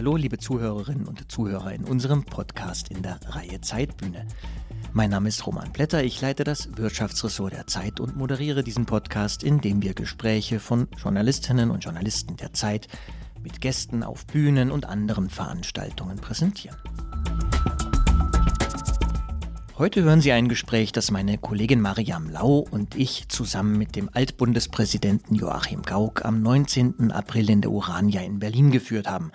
Hallo, liebe Zuhörerinnen und Zuhörer in unserem Podcast in der Reihe Zeitbühne. Mein Name ist Roman Blätter, ich leite das Wirtschaftsressort der Zeit und moderiere diesen Podcast, in dem wir Gespräche von Journalistinnen und Journalisten der Zeit mit Gästen auf Bühnen und anderen Veranstaltungen präsentieren. Heute hören Sie ein Gespräch, das meine Kollegin Mariam Lau und ich zusammen mit dem Altbundespräsidenten Joachim Gauck am 19. April in der Urania in Berlin geführt haben.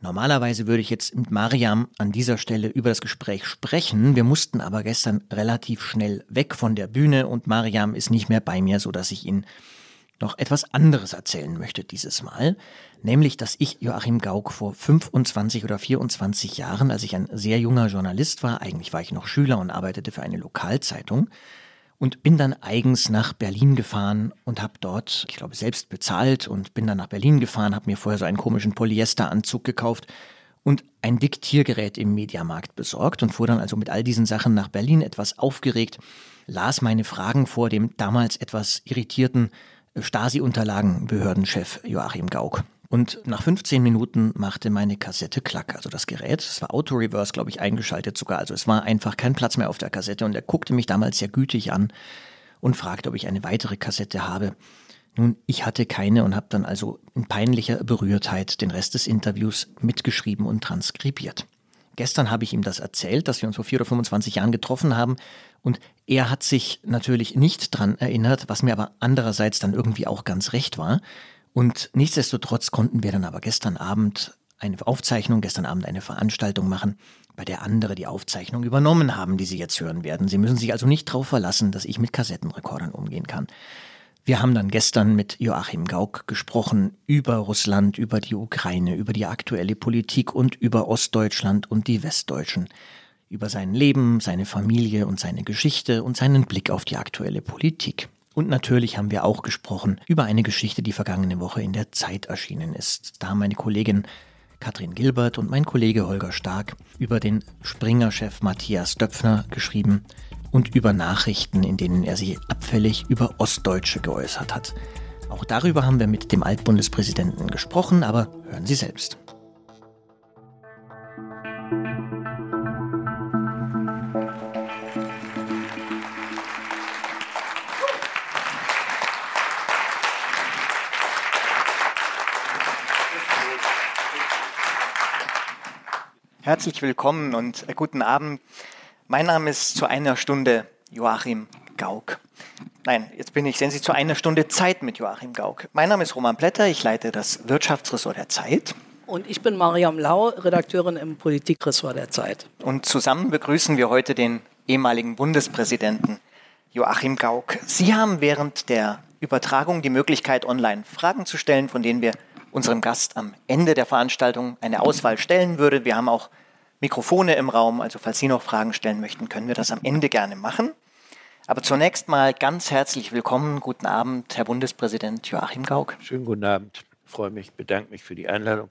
Normalerweise würde ich jetzt mit Mariam an dieser Stelle über das Gespräch sprechen. Wir mussten aber gestern relativ schnell weg von der Bühne und Mariam ist nicht mehr bei mir, so dass ich ihn noch etwas anderes erzählen möchte dieses Mal, nämlich, dass ich Joachim Gauck vor 25 oder 24 Jahren, als ich ein sehr junger Journalist war, eigentlich war ich noch Schüler und arbeitete für eine Lokalzeitung und bin dann eigens nach Berlin gefahren und habe dort, ich glaube, selbst bezahlt und bin dann nach Berlin gefahren, habe mir vorher so einen komischen Polyesteranzug gekauft und ein Diktiergerät im Mediamarkt besorgt und fuhr dann also mit all diesen Sachen nach Berlin etwas aufgeregt, las meine Fragen vor dem damals etwas irritierten Stasi-Unterlagenbehördenchef Joachim Gauck. Und nach 15 Minuten machte meine Kassette klack, also das Gerät. Es war Auto-Reverse, glaube ich, eingeschaltet sogar. Also es war einfach kein Platz mehr auf der Kassette. Und er guckte mich damals sehr gütig an und fragte, ob ich eine weitere Kassette habe. Nun, ich hatte keine und habe dann also in peinlicher Berührtheit den Rest des Interviews mitgeschrieben und transkribiert. Gestern habe ich ihm das erzählt, dass wir uns vor vier oder 25 Jahren getroffen haben und er hat sich natürlich nicht dran erinnert, was mir aber andererseits dann irgendwie auch ganz recht war. Und nichtsdestotrotz konnten wir dann aber gestern Abend eine Aufzeichnung, gestern Abend eine Veranstaltung machen, bei der andere die Aufzeichnung übernommen haben, die Sie jetzt hören werden. Sie müssen sich also nicht darauf verlassen, dass ich mit Kassettenrekordern umgehen kann. Wir haben dann gestern mit Joachim Gauck gesprochen über Russland, über die Ukraine, über die aktuelle Politik und über Ostdeutschland und die Westdeutschen, über sein Leben, seine Familie und seine Geschichte und seinen Blick auf die aktuelle Politik. Und natürlich haben wir auch gesprochen über eine Geschichte, die vergangene Woche in der Zeit erschienen ist. Da haben meine Kollegin Katrin Gilbert und mein Kollege Holger Stark über den Springer-Chef Matthias Döpfner geschrieben, und über Nachrichten, in denen er sich abfällig über Ostdeutsche geäußert hat. Auch darüber haben wir mit dem Altbundespräsidenten gesprochen, aber hören Sie selbst. Herzlich willkommen und guten Abend. Mein Name ist zu einer Stunde Joachim Gauck. Nein, jetzt bin ich, sehen Sie, zu einer Stunde Zeit mit Joachim Gauck. Mein Name ist Roman Blätter, ich leite das Wirtschaftsressort der Zeit. Und ich bin Mariam Lau, Redakteurin im Politikressort der Zeit. Und zusammen begrüßen wir heute den ehemaligen Bundespräsidenten Joachim Gauck. Sie haben während der Übertragung die Möglichkeit, online Fragen zu stellen, von denen wir unserem Gast am Ende der Veranstaltung eine Auswahl stellen würden. Wir haben auch Mikrofone im Raum, also falls Sie noch Fragen stellen möchten, können wir das am Ende gerne machen. Aber zunächst mal ganz herzlich willkommen, guten Abend, Herr Bundespräsident Joachim Gauck. Schönen guten Abend, ich freue mich, bedanke mich für die Einladung.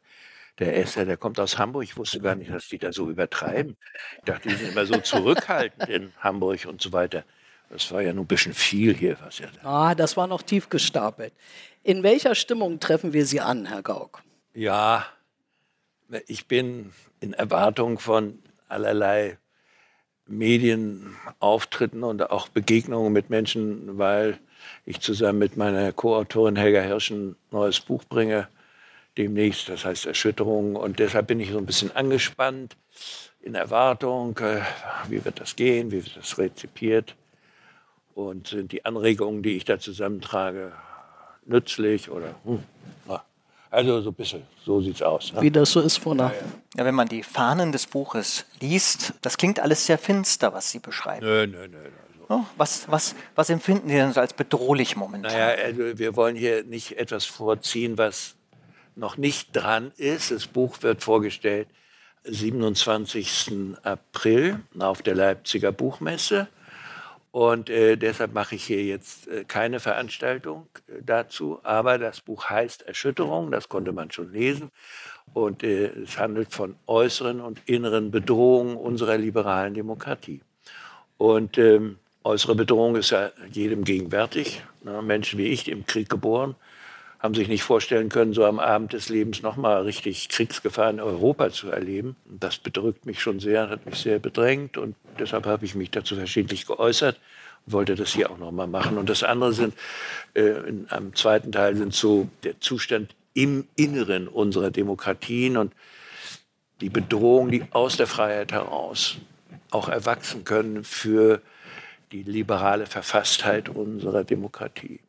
Der Esser, der kommt aus Hamburg. Ich wusste gar nicht, dass die da so übertreiben. Ich dachte, die sind immer so zurückhaltend in Hamburg und so weiter. Das war ja nur ein bisschen viel hier. Was ja. Ah, das war noch tief gestapelt. In welcher Stimmung treffen wir Sie an, Herr Gauck? Ja, ich bin in Erwartung von allerlei Medienauftritten und auch Begegnungen mit Menschen, weil ich zusammen mit meiner Co-Autorin Helga Hirsch ein neues Buch bringe, demnächst, das heißt Erschütterung. Und deshalb bin ich so ein bisschen angespannt, in Erwartung, äh, wie wird das gehen, wie wird das rezipiert und sind die Anregungen, die ich da zusammentrage, nützlich oder hm, also so ein bisschen, so sieht es aus. Ne? Wie das so ist, Fona. Ja, wenn man die Fahnen des Buches liest, das klingt alles sehr finster, was Sie beschreiben. Nö, nö, nö. Also. was, was, was empfinden Sie denn so als bedrohlich momentan? Naja, also wir wollen hier nicht etwas vorziehen, was noch nicht dran ist. Das Buch wird vorgestellt 27. April auf der Leipziger Buchmesse. Und äh, deshalb mache ich hier jetzt äh, keine Veranstaltung äh, dazu. Aber das Buch heißt Erschütterung, das konnte man schon lesen. Und äh, es handelt von äußeren und inneren Bedrohungen unserer liberalen Demokratie. Und ähm, äußere Bedrohung ist ja jedem gegenwärtig. Ne? Menschen wie ich, im Krieg geboren, haben sich nicht vorstellen können, so am Abend des Lebens nochmal richtig Kriegsgefahr in Europa zu erleben. Das bedrückt mich schon sehr, hat mich sehr bedrängt und deshalb habe ich mich dazu verschiedentlich geäußert und wollte das hier auch nochmal machen. Und das andere sind, äh, in einem zweiten Teil sind so der Zustand im Inneren unserer Demokratien und die Bedrohung, die aus der Freiheit heraus auch erwachsen können für die liberale Verfasstheit unserer Demokratie.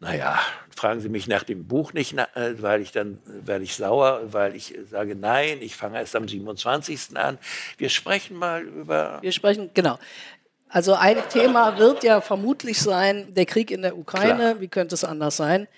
Naja, fragen Sie mich nach dem Buch nicht, äh, weil ich dann werde ich sauer, weil ich sage, nein, ich fange erst am 27. an. Wir sprechen mal über. Wir sprechen, genau. Also ein Thema wird ja vermutlich sein, der Krieg in der Ukraine. Klar. Wie könnte es anders sein?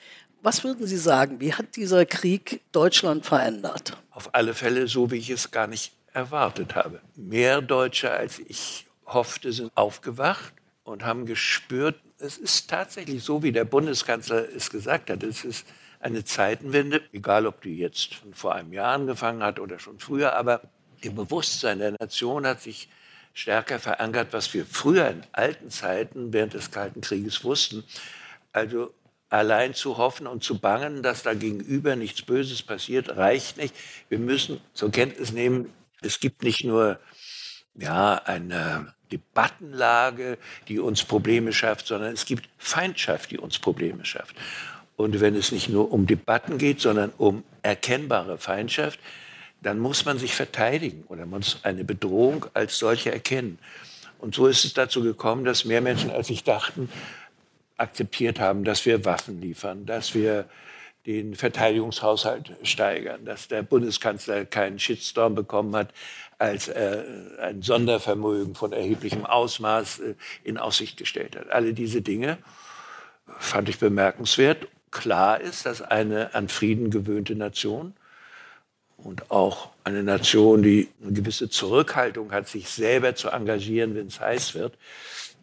Was würden Sie sagen? Wie hat dieser Krieg Deutschland verändert? Auf alle Fälle so, wie ich es gar nicht erwartet habe. Mehr Deutsche, als ich hoffte, sind aufgewacht und haben gespürt, es ist tatsächlich so, wie der Bundeskanzler es gesagt hat. Es ist eine Zeitenwende, egal ob die jetzt vor einem Jahr angefangen hat oder schon früher, aber im Bewusstsein der Nation hat sich stärker verankert, was wir früher in alten Zeiten während des Kalten Krieges wussten. Also allein zu hoffen und zu bangen, dass da gegenüber nichts Böses passiert, reicht nicht. Wir müssen zur Kenntnis nehmen, es gibt nicht nur ja, eine Debattenlage, die uns Probleme schafft, sondern es gibt Feindschaft, die uns Probleme schafft. Und wenn es nicht nur um Debatten geht, sondern um erkennbare Feindschaft, dann muss man sich verteidigen oder man muss eine Bedrohung als solche erkennen. Und so ist es dazu gekommen, dass mehr Menschen, als ich dachten, akzeptiert haben, dass wir Waffen liefern, dass wir den Verteidigungshaushalt steigern, dass der Bundeskanzler keinen Shitstorm bekommen hat, als er ein Sondervermögen von erheblichem Ausmaß äh, in Aussicht gestellt hat. Alle diese Dinge fand ich bemerkenswert. Klar ist, dass eine an Frieden gewöhnte Nation und auch eine Nation, die eine gewisse Zurückhaltung hat, sich selber zu engagieren, wenn es heiß wird,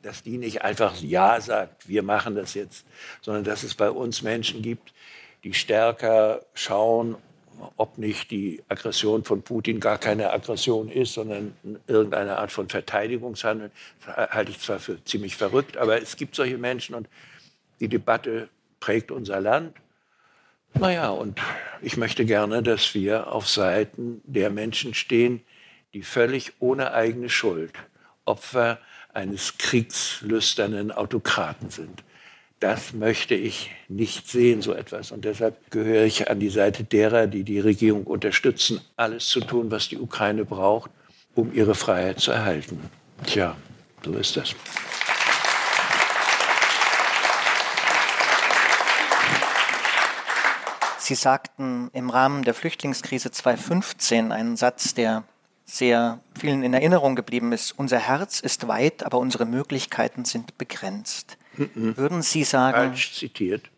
dass die nicht einfach Ja sagt, wir machen das jetzt, sondern dass es bei uns Menschen gibt, die stärker schauen, ob nicht die Aggression von Putin gar keine Aggression ist, sondern irgendeine Art von Verteidigungshandel. Halte ich zwar für ziemlich verrückt, aber es gibt solche Menschen und die Debatte prägt unser Land. Naja, und ich möchte gerne, dass wir auf Seiten der Menschen stehen, die völlig ohne eigene Schuld Opfer eines kriegslüsternen Autokraten sind. Das möchte ich nicht sehen, so etwas. Und deshalb gehöre ich an die Seite derer, die die Regierung unterstützen, alles zu tun, was die Ukraine braucht, um ihre Freiheit zu erhalten. Tja, so ist das. Sie sagten im Rahmen der Flüchtlingskrise 2015 einen Satz, der sehr vielen in Erinnerung geblieben ist. Unser Herz ist weit, aber unsere Möglichkeiten sind begrenzt. Mhm. Würden Sie sagen. Falsch zitiert.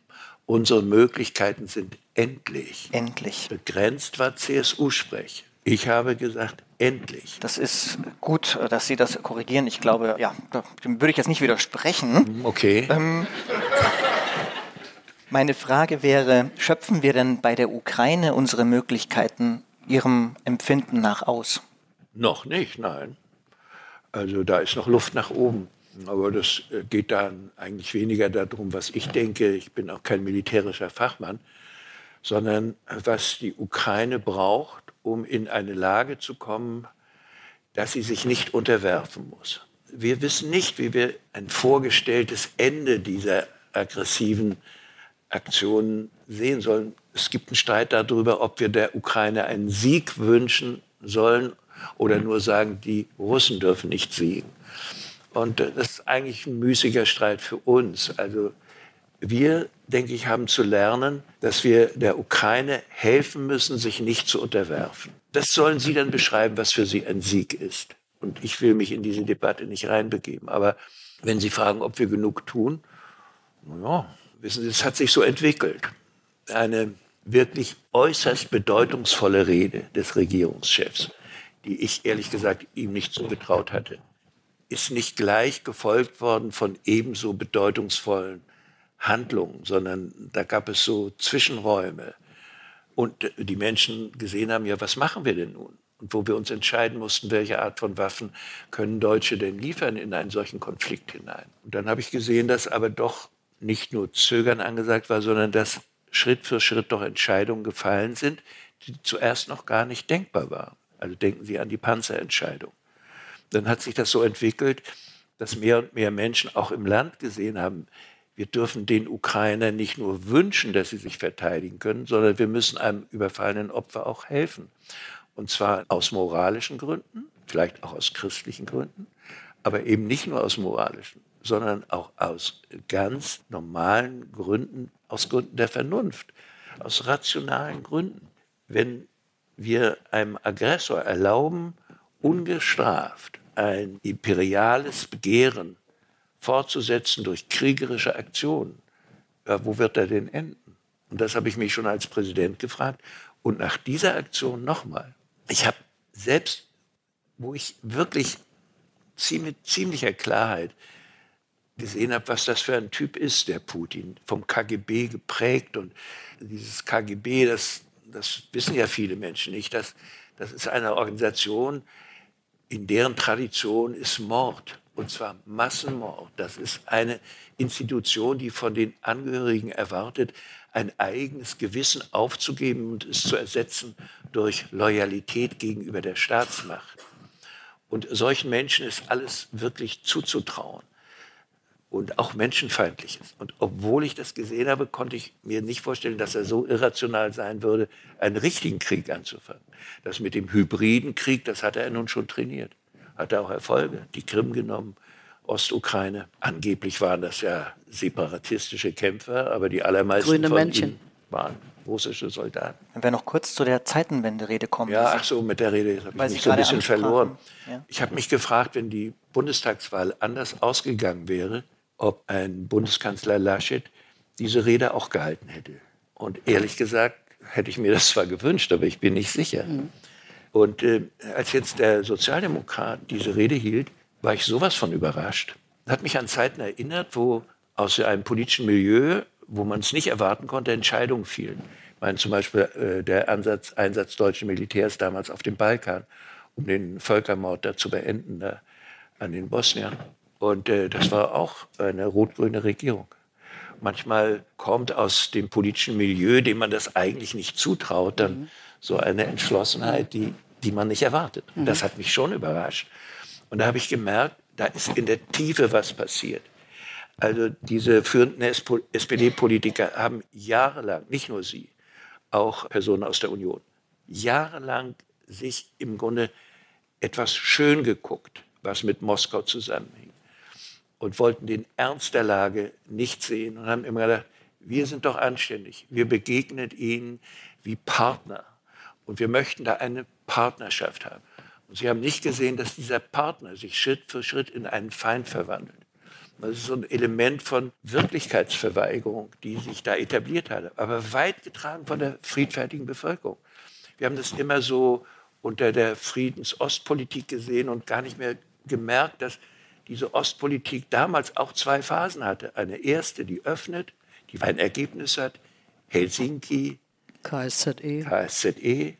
Unsere Möglichkeiten sind endlich. Endlich. Begrenzt war CSU-Sprech. Ich habe gesagt, endlich. Das ist gut, dass Sie das korrigieren. Ich glaube, ja, dem würde ich jetzt nicht widersprechen. Okay. Ähm, meine Frage wäre, schöpfen wir denn bei der Ukraine unsere Möglichkeiten Ihrem Empfinden nach aus? Noch nicht, nein. Also da ist noch Luft nach oben. Aber das äh, geht dann eigentlich weniger darum, was ich denke. Ich bin auch kein militärischer Fachmann, sondern was die Ukraine braucht, um in eine Lage zu kommen, dass sie sich nicht unterwerfen muss. Wir wissen nicht, wie wir ein vorgestelltes Ende dieser aggressiven Aktionen sehen sollen. Es gibt einen Streit darüber, ob wir der Ukraine einen Sieg wünschen sollen oder nur sagen, die Russen dürfen nicht siegen. Und das ist eigentlich ein müßiger Streit für uns. Also wir, denke ich, haben zu lernen, dass wir der Ukraine helfen müssen, sich nicht zu unterwerfen. Das sollen Sie dann beschreiben, was für Sie ein Sieg ist. Und ich will mich in diese Debatte nicht reinbegeben. Aber wenn Sie fragen, ob wir genug tun, naja, Wissen Sie, es hat sich so entwickelt. Eine wirklich äußerst bedeutungsvolle Rede des Regierungschefs, die ich ehrlich gesagt ihm nicht zugetraut hatte, ist nicht gleich gefolgt worden von ebenso bedeutungsvollen Handlungen, sondern da gab es so Zwischenräume. Und die Menschen gesehen haben, ja, was machen wir denn nun? Und wo wir uns entscheiden mussten, welche Art von Waffen können Deutsche denn liefern in einen solchen Konflikt hinein. Und dann habe ich gesehen, dass aber doch nicht nur Zögern angesagt war, sondern dass Schritt für Schritt doch Entscheidungen gefallen sind, die zuerst noch gar nicht denkbar waren. Also denken Sie an die Panzerentscheidung. Dann hat sich das so entwickelt, dass mehr und mehr Menschen auch im Land gesehen haben, wir dürfen den Ukrainern nicht nur wünschen, dass sie sich verteidigen können, sondern wir müssen einem überfallenen Opfer auch helfen. Und zwar aus moralischen Gründen, vielleicht auch aus christlichen Gründen, aber eben nicht nur aus moralischen, sondern auch aus ganz normalen Gründen, aus Gründen der Vernunft, aus rationalen Gründen. Wenn wir einem Aggressor erlauben, ungestraft ein imperiales Begehren fortzusetzen durch kriegerische Aktionen, ja, wo wird er denn enden? Und das habe ich mich schon als Präsident gefragt. Und nach dieser Aktion nochmal. Ich habe selbst, wo ich wirklich mit ziemlicher Klarheit gesehen habe, was das für ein Typ ist, der Putin, vom KGB geprägt. Und dieses KGB, das, das wissen ja viele Menschen nicht, das, das ist eine Organisation, in deren Tradition ist Mord. Und zwar Massenmord. Das ist eine Institution, die von den Angehörigen erwartet, ein eigenes Gewissen aufzugeben und es zu ersetzen durch Loyalität gegenüber der Staatsmacht. Und solchen Menschen ist alles wirklich zuzutrauen und auch menschenfeindliches. Und obwohl ich das gesehen habe, konnte ich mir nicht vorstellen, dass er so irrational sein würde, einen richtigen Krieg anzufangen. Das mit dem hybriden Krieg, das hat er nun schon trainiert. Hat er auch Erfolge. Die Krim genommen, Ostukraine. Angeblich waren das ja separatistische Kämpfer, aber die allermeisten Grüne von Männchen. ihnen waren russische Soldaten. Wenn wir noch kurz zu der Zeitenwende-Rede kommen. Ja, ach so, mit der Rede habe ich Sie mich so ein bisschen ansprachen. verloren. Ja. Ich habe mich gefragt, wenn die Bundestagswahl anders ausgegangen wäre, ob ein Bundeskanzler Laschet diese Rede auch gehalten hätte. Und ehrlich gesagt hätte ich mir das zwar gewünscht, aber ich bin nicht sicher. Und äh, als jetzt der Sozialdemokrat diese Rede hielt, war ich sowas von überrascht. Hat mich an Zeiten erinnert, wo aus einem politischen Milieu, wo man es nicht erwarten konnte, Entscheidungen fielen. Ich meine zum Beispiel äh, der Ansatz, Einsatz deutschen Militärs damals auf dem Balkan, um den Völkermord da zu beenden, da an den Bosniern. Und äh, das war auch eine rot-grüne Regierung. Manchmal kommt aus dem politischen Milieu, dem man das eigentlich nicht zutraut, dann so eine Entschlossenheit, die, die man nicht erwartet. Und Das hat mich schon überrascht. Und da habe ich gemerkt, da ist in der Tiefe was passiert. Also diese führenden SPD-Politiker haben jahrelang, nicht nur sie, auch Personen aus der Union, jahrelang sich im Grunde etwas schön geguckt, was mit Moskau zusammenhing und wollten den Ernst der Lage nicht sehen und haben immer gedacht, wir sind doch anständig, wir begegnen ihnen wie Partner und wir möchten da eine Partnerschaft haben. Und sie haben nicht gesehen, dass dieser Partner sich Schritt für Schritt in einen Feind verwandelt. Das ist so ein Element von Wirklichkeitsverweigerung, die sich da etabliert hat, aber weit getragen von der friedfertigen Bevölkerung. Wir haben das immer so unter der Friedens-Ostpolitik gesehen und gar nicht mehr gemerkt, dass diese Ostpolitik damals auch zwei Phasen hatte. Eine erste, die öffnet, die ein Ergebnis hat, Helsinki, KSZE. KSZE,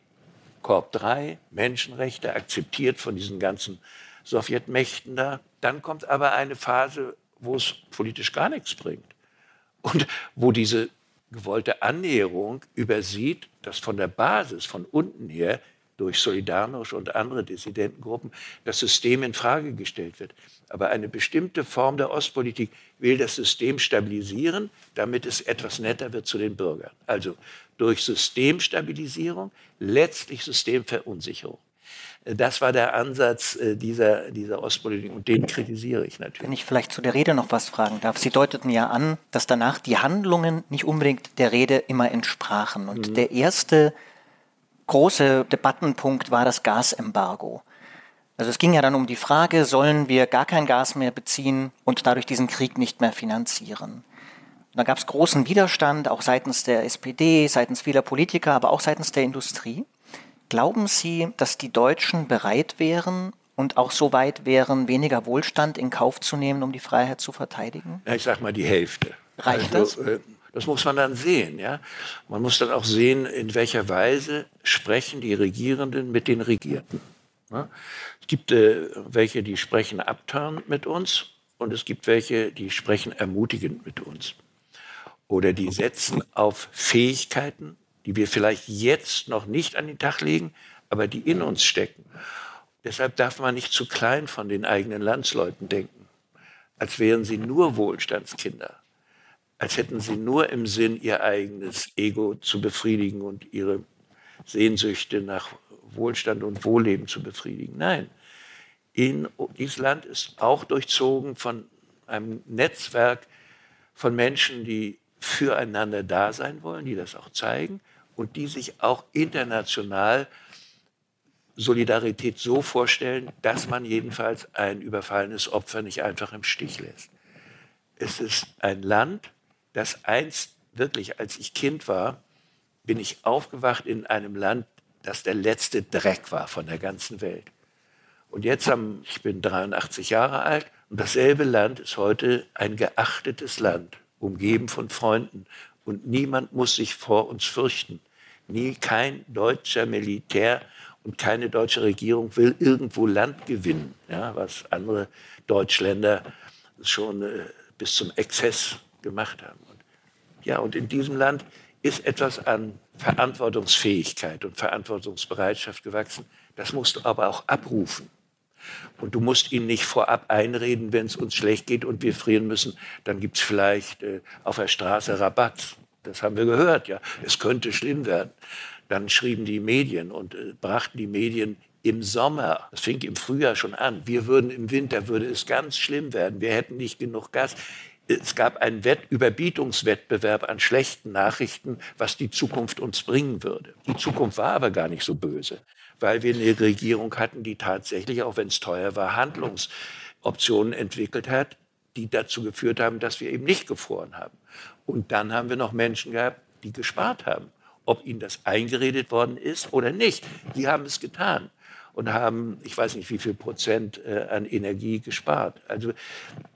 Korb 3, Menschenrechte, akzeptiert von diesen ganzen Sowjetmächten da. Dann kommt aber eine Phase, wo es politisch gar nichts bringt. Und wo diese gewollte Annäherung übersieht, dass von der Basis, von unten her, durch Solidarność und andere Dissidentengruppen das System in Frage gestellt wird. Aber eine bestimmte Form der Ostpolitik will das System stabilisieren, damit es etwas netter wird zu den Bürgern. Also durch Systemstabilisierung, letztlich Systemverunsicherung. Das war der Ansatz äh, dieser, dieser Ostpolitik und den kritisiere ich natürlich. Wenn ich vielleicht zu der Rede noch was fragen darf. Sie deuteten ja an, dass danach die Handlungen nicht unbedingt der Rede immer entsprachen. Und der erste große Debattenpunkt war das Gasembargo. Also es ging ja dann um die Frage, sollen wir gar kein Gas mehr beziehen und dadurch diesen Krieg nicht mehr finanzieren. Und da gab es großen Widerstand, auch seitens der SPD, seitens vieler Politiker, aber auch seitens der Industrie. Glauben Sie, dass die Deutschen bereit wären und auch so weit wären, weniger Wohlstand in Kauf zu nehmen, um die Freiheit zu verteidigen? Ja, ich sag mal die Hälfte. Reicht also, äh, das muss man dann sehen. Ja? Man muss dann auch sehen, in welcher Weise sprechen die Regierenden mit den Regierten. Ja? Es gibt äh, welche, die sprechen abturnt mit uns und es gibt welche, die sprechen ermutigend mit uns. oder die setzen auf Fähigkeiten, die wir vielleicht jetzt noch nicht an den Tag legen, aber die in uns stecken. Deshalb darf man nicht zu klein von den eigenen Landsleuten denken, als wären sie nur Wohlstandskinder, als hätten sie nur im Sinn, ihr eigenes Ego zu befriedigen und ihre Sehnsüchte nach Wohlstand und Wohlleben zu befriedigen. Nein, in, dieses Land ist auch durchzogen von einem Netzwerk von Menschen, die füreinander da sein wollen, die das auch zeigen und die sich auch international Solidarität so vorstellen, dass man jedenfalls ein überfallenes Opfer nicht einfach im Stich lässt. Es ist ein Land, das einst wirklich, als ich Kind war, bin ich aufgewacht in einem Land, das der letzte Dreck war von der ganzen Welt. Und jetzt haben, ich bin 83 Jahre alt und dasselbe Land ist heute ein geachtetes Land, umgeben von Freunden und niemand muss sich vor uns fürchten. Nie kein deutscher Militär und keine deutsche Regierung will irgendwo Land gewinnen, ja, was andere Deutschländer schon äh, bis zum Exzess gemacht haben. Und, ja, und in diesem Land ist etwas an Verantwortungsfähigkeit und Verantwortungsbereitschaft gewachsen. Das musst du aber auch abrufen. Und du musst ihnen nicht vorab einreden, wenn es uns schlecht geht und wir frieren müssen, dann gibt es vielleicht äh, auf der Straße Rabatt. Das haben wir gehört, ja. Es könnte schlimm werden. Dann schrieben die Medien und äh, brachten die Medien im Sommer, das fing im Frühjahr schon an, wir würden im Winter, würde es ganz schlimm werden, wir hätten nicht genug Gas es gab einen Wett Überbietungswettbewerb an schlechten Nachrichten, was die Zukunft uns bringen würde. Die Zukunft war aber gar nicht so böse, weil wir eine Regierung hatten, die tatsächlich, auch wenn es teuer war, Handlungsoptionen entwickelt hat, die dazu geführt haben, dass wir eben nicht gefroren haben. Und dann haben wir noch Menschen gehabt, die gespart haben. Ob ihnen das eingeredet worden ist oder nicht, die haben es getan und haben, ich weiß nicht wie viel Prozent äh, an Energie gespart. Also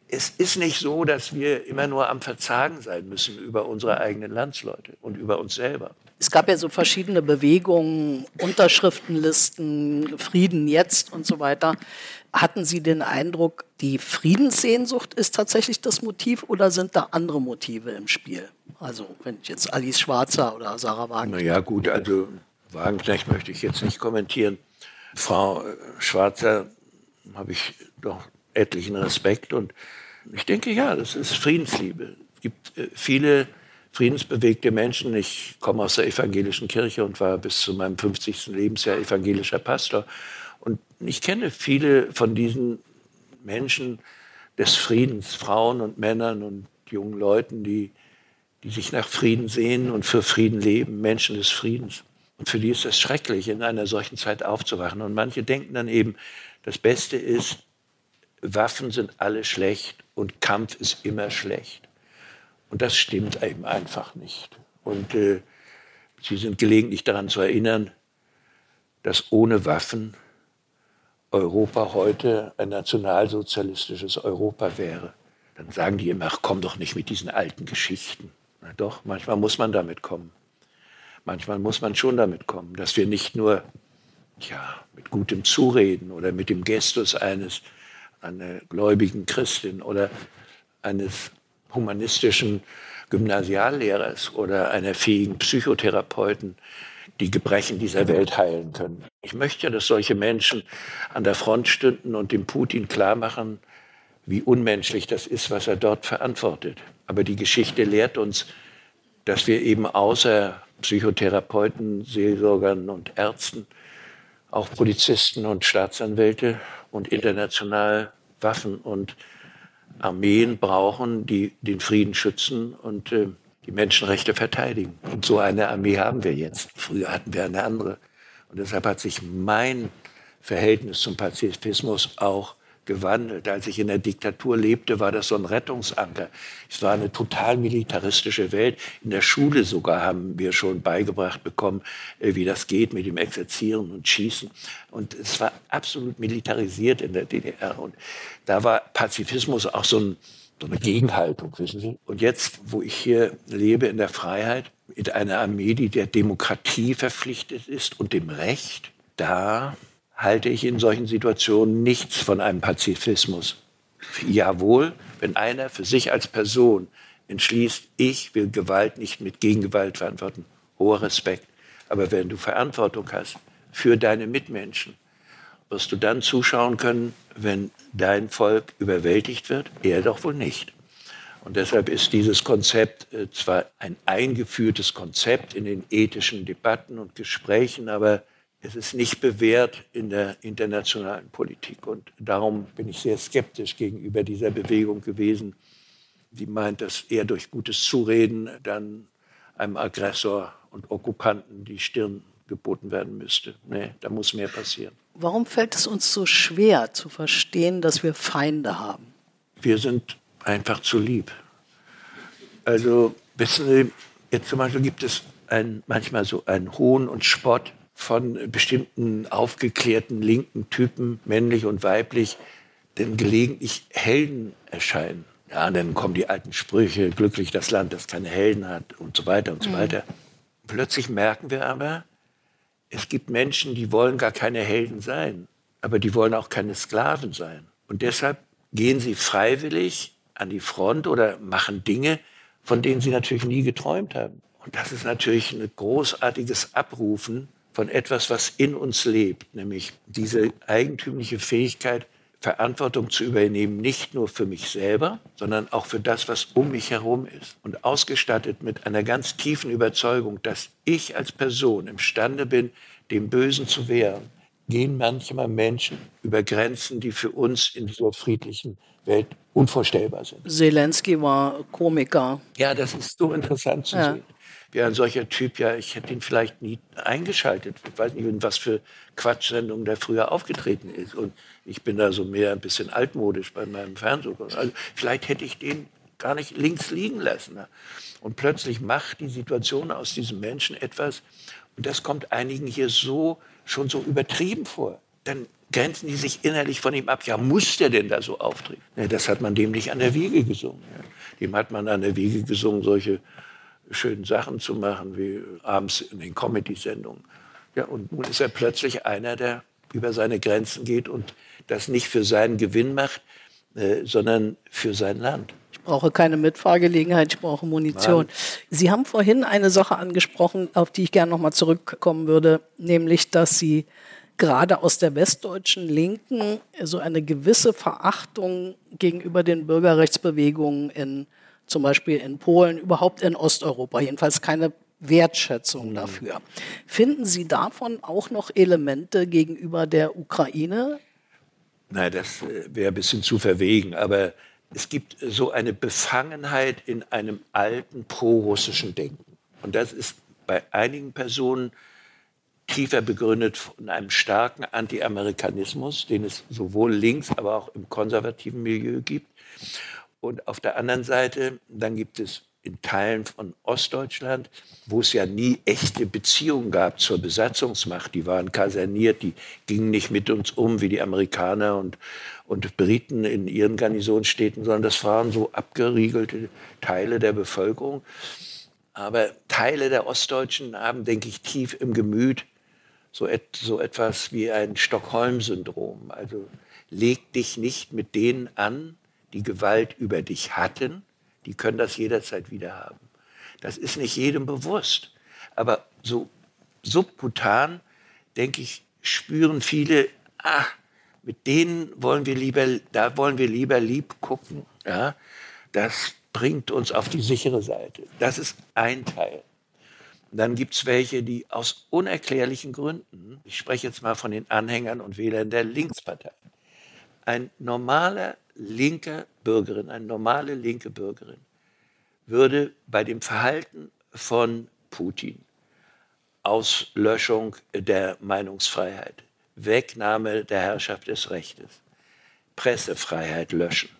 es ist nicht so, dass wir immer nur am Verzagen sein müssen über unsere eigenen Landsleute und über uns selber. Es gab ja so verschiedene Bewegungen, Unterschriftenlisten, Frieden jetzt und so weiter. Hatten Sie den Eindruck, die Friedenssehnsucht ist tatsächlich das Motiv oder sind da andere Motive im Spiel? Also wenn ich jetzt Alice Schwarzer oder Sarah Wagner. ja gut, also Wagenknecht möchte ich jetzt nicht kommentieren. Frau Schwarzer habe ich doch etlichen Respekt und ich denke, ja, das ist Friedensliebe. Es gibt äh, viele friedensbewegte Menschen. Ich komme aus der evangelischen Kirche und war bis zu meinem 50. Lebensjahr evangelischer Pastor. Und ich kenne viele von diesen Menschen des Friedens, Frauen und Männern und jungen Leuten, die, die sich nach Frieden sehen und für Frieden leben, Menschen des Friedens. Und für die ist es schrecklich, in einer solchen Zeit aufzuwachen. Und manche denken dann eben, das Beste ist, Waffen sind alle schlecht und Kampf ist immer schlecht. Und das stimmt eben einfach nicht. Und äh, Sie sind gelegentlich daran zu erinnern, dass ohne Waffen Europa heute ein nationalsozialistisches Europa wäre. Dann sagen die immer, ach, komm doch nicht mit diesen alten Geschichten. Na doch, manchmal muss man damit kommen. Manchmal muss man schon damit kommen, dass wir nicht nur ja, mit gutem Zureden oder mit dem Gestus eines einer gläubigen Christin oder eines humanistischen Gymnasiallehrers oder einer fähigen Psychotherapeuten die Gebrechen dieser Welt heilen können. Ich möchte ja, dass solche Menschen an der Front stünden und dem Putin klarmachen, wie unmenschlich das ist, was er dort verantwortet. Aber die Geschichte lehrt uns, dass wir eben außer Psychotherapeuten, Seelsorgern und Ärzten auch Polizisten und Staatsanwälte und international Waffen und Armeen brauchen, die den Frieden schützen und äh, die Menschenrechte verteidigen. Und so eine Armee haben wir jetzt. Früher hatten wir eine andere. Und deshalb hat sich mein Verhältnis zum Pazifismus auch gewandelt. Als ich in der Diktatur lebte, war das so ein Rettungsanker. Es war eine total militaristische Welt. In der Schule sogar haben wir schon beigebracht bekommen, äh, wie das geht mit dem Exerzieren und Schießen. Und es war absolut militarisiert in der DDR. Und da war Pazifismus auch so, ein, so eine Gegenhaltung, wissen Sie. Und jetzt, wo ich hier lebe in der Freiheit, mit einer Armee, die der Demokratie verpflichtet ist und dem Recht, da halte ich in solchen Situationen nichts von einem Pazifismus. Jawohl, wenn einer für sich als Person entschließt, ich will Gewalt nicht mit Gegengewalt verantworten, hoher Respekt. Aber wenn du Verantwortung hast für deine Mitmenschen, wirst du dann zuschauen können, wenn dein Volk überwältigt wird? Er doch wohl nicht. Und deshalb ist dieses Konzept äh, zwar ein eingeführtes Konzept in den ethischen Debatten und Gesprächen, aber es ist nicht bewährt in der internationalen Politik. Und darum bin ich sehr skeptisch gegenüber dieser Bewegung gewesen, die meint, dass eher durch gutes Zureden dann einem Aggressor und Okkupanten die Stirn geboten werden müsste. Nee, da muss mehr passieren. Warum fällt es uns so schwer zu verstehen, dass wir Feinde haben? Wir sind einfach zu lieb. Also, wissen Sie, jetzt zum Beispiel gibt es ein, manchmal so einen Hohn und Spott von bestimmten aufgeklärten linken Typen, männlich und weiblich, denn gelegentlich Helden erscheinen. Ja, dann kommen die alten Sprüche, glücklich das Land, das keine Helden hat und so weiter und so mhm. weiter. Plötzlich merken wir aber, es gibt Menschen, die wollen gar keine Helden sein, aber die wollen auch keine Sklaven sein. Und deshalb gehen sie freiwillig an die Front oder machen Dinge, von denen sie natürlich nie geträumt haben. Und das ist natürlich ein großartiges Abrufen von etwas, was in uns lebt, nämlich diese eigentümliche Fähigkeit, Verantwortung zu übernehmen, nicht nur für mich selber, sondern auch für das, was um mich herum ist. Und ausgestattet mit einer ganz tiefen Überzeugung, dass ich als Person imstande bin, dem Bösen zu wehren, gehen manchmal Menschen über Grenzen, die für uns in dieser friedlichen Welt unvorstellbar sind. Zelensky war Komiker. Ja, das ist so interessant zu ja. sehen wie ein solcher Typ, ja, ich hätte ihn vielleicht nie eingeschaltet. Ich weiß nicht, in was für Quatschsendungen der früher aufgetreten ist. Und ich bin da so mehr ein bisschen altmodisch bei meinem Fernsehen. Also vielleicht hätte ich den gar nicht links liegen lassen. Ne? Und plötzlich macht die Situation aus diesem Menschen etwas, und das kommt einigen hier so schon so übertrieben vor. Dann grenzen die sich innerlich von ihm ab. Ja, muss der denn da so auftreten? Nee, das hat man dem nicht an der Wiege gesungen. Ja. Dem hat man an der Wiege gesungen, solche schönen Sachen zu machen, wie abends in den Comedy-Sendungen. Ja, und nun ist er plötzlich einer, der über seine Grenzen geht und das nicht für seinen Gewinn macht, äh, sondern für sein Land. Ich brauche keine Mitfahrgelegenheit, ich brauche Munition. Nein. Sie haben vorhin eine Sache angesprochen, auf die ich gerne noch mal zurückkommen würde, nämlich, dass Sie gerade aus der westdeutschen Linken so eine gewisse Verachtung gegenüber den Bürgerrechtsbewegungen in zum Beispiel in Polen, überhaupt in Osteuropa, jedenfalls keine Wertschätzung mhm. dafür. Finden Sie davon auch noch Elemente gegenüber der Ukraine? Nein, das äh, wäre ein bisschen zu verwegen, aber es gibt so eine Befangenheit in einem alten prorussischen Denken. Und das ist bei einigen Personen tiefer begründet von einem starken Anti-Amerikanismus, den es sowohl links, aber auch im konservativen Milieu gibt. Und auf der anderen Seite, dann gibt es in Teilen von Ostdeutschland, wo es ja nie echte Beziehungen gab zur Besatzungsmacht. Die waren kaserniert, die gingen nicht mit uns um wie die Amerikaner und, und Briten in ihren Garnisonsstädten, sondern das waren so abgeriegelte Teile der Bevölkerung. Aber Teile der Ostdeutschen haben, denke ich, tief im Gemüt so, et, so etwas wie ein Stockholm-Syndrom. Also leg dich nicht mit denen an, die Gewalt über dich hatten, die können das jederzeit wieder haben. Das ist nicht jedem bewusst. Aber so subkutan, denke ich, spüren viele, ah, mit denen wollen wir lieber, da wollen wir lieber lieb gucken. Ja? Das bringt uns auf die sichere Seite. Das ist ein Teil. Dann gibt es welche, die aus unerklärlichen Gründen, ich spreche jetzt mal von den Anhängern und Wählern der Linkspartei, ein normaler linke Bürgerin, eine normale linke Bürgerin, würde bei dem Verhalten von Putin, Auslöschung der Meinungsfreiheit, Wegnahme der Herrschaft des Rechtes, Pressefreiheit löschen,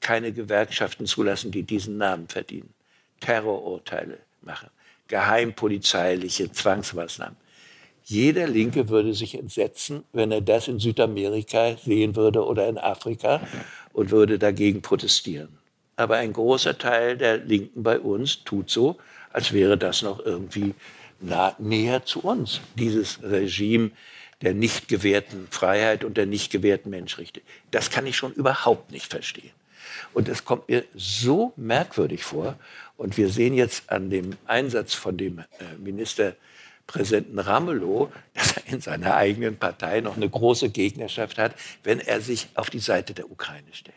keine Gewerkschaften zulassen, die diesen Namen verdienen, Terrorurteile machen, geheimpolizeiliche Zwangsmaßnahmen. Jeder Linke würde sich entsetzen, wenn er das in Südamerika sehen würde oder in Afrika und würde dagegen protestieren. Aber ein großer Teil der Linken bei uns tut so, als wäre das noch irgendwie nah, näher zu uns, dieses Regime der nicht gewährten Freiheit und der nicht gewährten Menschenrechte. Das kann ich schon überhaupt nicht verstehen. Und es kommt mir so merkwürdig vor. Und wir sehen jetzt an dem Einsatz von dem äh, Ministerpräsidenten Ramelow, dass er in seiner eigenen Partei noch eine große Gegnerschaft hat, wenn er sich auf die Seite der Ukraine stellt.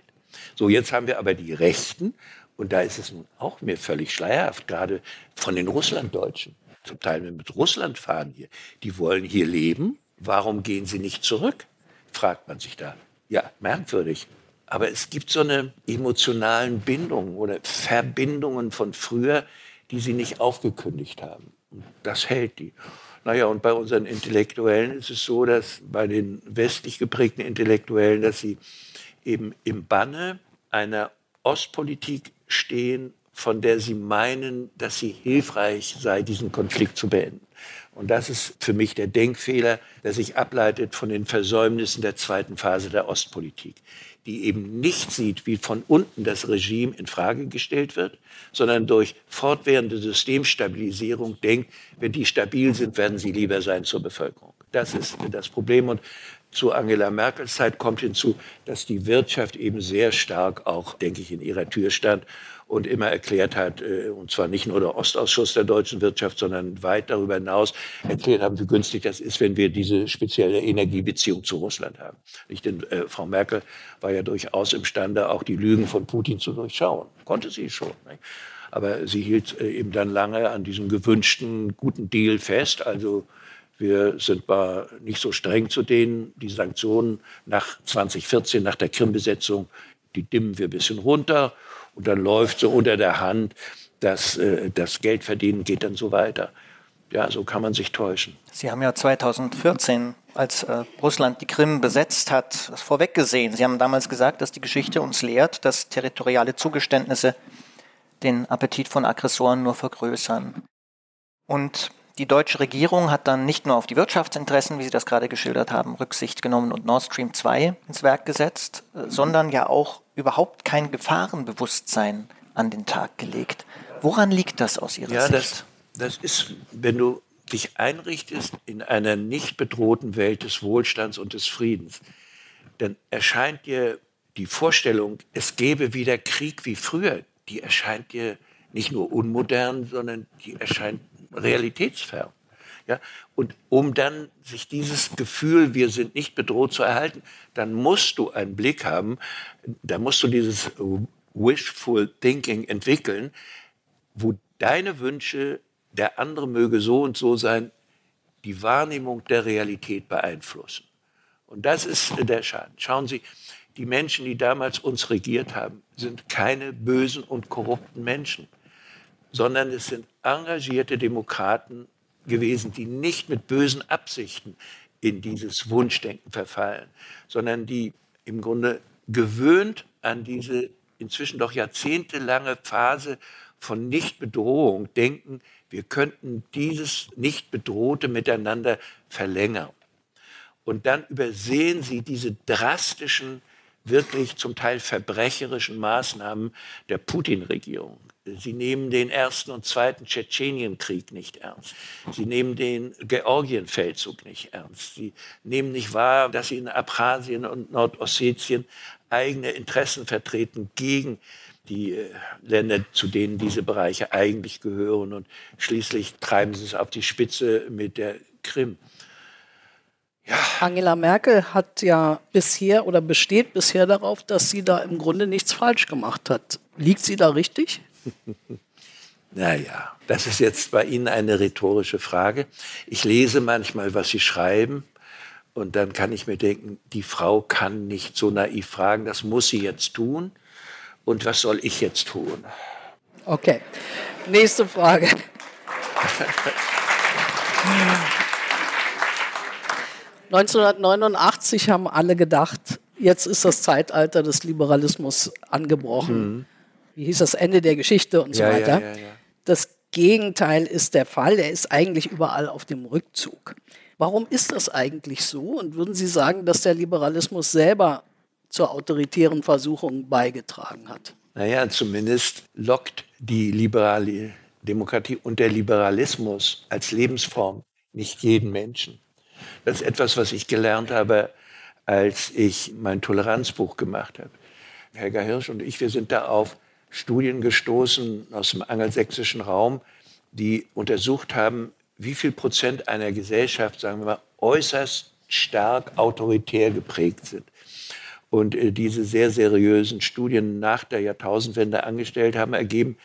So, jetzt haben wir aber die Rechten. Und da ist es nun auch mir völlig schleierhaft, gerade von den Russlanddeutschen, zum Teil mit Russland fahren hier. Die wollen hier leben. Warum gehen sie nicht zurück? Fragt man sich da. Ja, merkwürdig. Aber es gibt so eine emotionalen Bindungen oder Verbindungen von früher, die sie nicht aufgekündigt haben. Das hält die. Naja, und bei unseren Intellektuellen ist es so, dass bei den westlich geprägten Intellektuellen, dass sie eben im Banne einer Ostpolitik stehen, von der sie meinen, dass sie hilfreich sei, diesen Konflikt zu beenden. Und das ist für mich der Denkfehler, der sich ableitet von den Versäumnissen der zweiten Phase der Ostpolitik, die eben nicht sieht, wie von unten das Regime in Frage gestellt wird, sondern durch fortwährende Systemstabilisierung denkt, wenn die stabil sind, werden sie lieber sein zur Bevölkerung. Das ist das Problem. Und zu Angela Merkels Zeit kommt hinzu, dass die Wirtschaft eben sehr stark auch, denke ich, in ihrer Tür stand und immer erklärt hat, äh, und zwar nicht nur der Ostausschuss der deutschen Wirtschaft, sondern weit darüber hinaus erklärt haben, wie günstig das ist, wenn wir diese spezielle Energiebeziehung zu Russland haben. Nicht, denn äh, Frau Merkel war ja durchaus imstande, auch die Lügen von Putin zu durchschauen. Konnte sie schon. Nicht? Aber sie hielt äh, eben dann lange an diesem gewünschten guten Deal fest. Also wir sind mal nicht so streng zu denen. Die Sanktionen nach 2014, nach der Krim-Besetzung, die dimmen wir ein bisschen runter. Und dann läuft so unter der Hand, dass äh, das Geldverdienen geht dann so weiter. Ja, so kann man sich täuschen. Sie haben ja 2014, als äh, Russland die Krim besetzt hat, das vorweggesehen. Sie haben damals gesagt, dass die Geschichte uns lehrt, dass territoriale Zugeständnisse den Appetit von Aggressoren nur vergrößern. Und die deutsche Regierung hat dann nicht nur auf die Wirtschaftsinteressen, wie Sie das gerade geschildert haben, Rücksicht genommen und Nord Stream 2 ins Werk gesetzt, äh, sondern ja auch überhaupt kein Gefahrenbewusstsein an den Tag gelegt. Woran liegt das aus Ihrer ja, Sicht? Das, das ist, wenn du dich einrichtest in einer nicht bedrohten Welt des Wohlstands und des Friedens, dann erscheint dir die Vorstellung, es gäbe wieder Krieg wie früher, die erscheint dir nicht nur unmodern, sondern die erscheint realitätsfern. Ja? Und um dann sich dieses Gefühl, wir sind nicht bedroht zu erhalten, dann musst du einen Blick haben, da musst du dieses wishful thinking entwickeln, wo deine Wünsche, der andere möge so und so sein, die Wahrnehmung der Realität beeinflussen. Und das ist der Schaden. Schauen Sie, die Menschen, die damals uns regiert haben, sind keine bösen und korrupten Menschen sondern es sind engagierte Demokraten gewesen, die nicht mit bösen Absichten in dieses Wunschdenken verfallen, sondern die im Grunde gewöhnt an diese inzwischen doch jahrzehntelange Phase von Nichtbedrohung denken, wir könnten dieses Nicht-Bedrohte miteinander verlängern. Und dann übersehen sie diese drastischen, wirklich zum Teil verbrecherischen Maßnahmen der Putin-Regierung. Sie nehmen den ersten und zweiten Tschetschenienkrieg nicht ernst. Sie nehmen den Georgienfeldzug nicht ernst. Sie nehmen nicht wahr, dass sie in Abchasien und Nordossetien eigene Interessen vertreten gegen die äh, Länder, zu denen diese Bereiche eigentlich gehören. Und schließlich treiben sie es auf die Spitze mit der Krim. Ja. Angela Merkel hat ja bisher oder besteht bisher darauf, dass sie da im Grunde nichts falsch gemacht hat. Liegt sie da richtig? Naja, das ist jetzt bei Ihnen eine rhetorische Frage. Ich lese manchmal, was Sie schreiben. Und dann kann ich mir denken, die Frau kann nicht so naiv fragen, das muss sie jetzt tun. Und was soll ich jetzt tun? Okay, nächste Frage. ...1989 haben alle gedacht, jetzt ist das Zeitalter des Liberalismus angebrochen. Mhm wie hieß das, Ende der Geschichte und so ja, weiter. Ja, ja, das Gegenteil ist der Fall. Er ist eigentlich überall auf dem Rückzug. Warum ist das eigentlich so? Und würden Sie sagen, dass der Liberalismus selber zur autoritären Versuchung beigetragen hat? Naja, zumindest lockt die liberale Demokratie und der Liberalismus als Lebensform nicht jeden Menschen. Das ist etwas, was ich gelernt habe, als ich mein Toleranzbuch gemacht habe. Helga Hirsch und ich, wir sind da auf Studien gestoßen aus dem angelsächsischen Raum, die untersucht haben, wie viel Prozent einer Gesellschaft, sagen wir mal, äußerst stark autoritär geprägt sind. Und äh, diese sehr seriösen Studien nach der Jahrtausendwende angestellt haben, ergeben,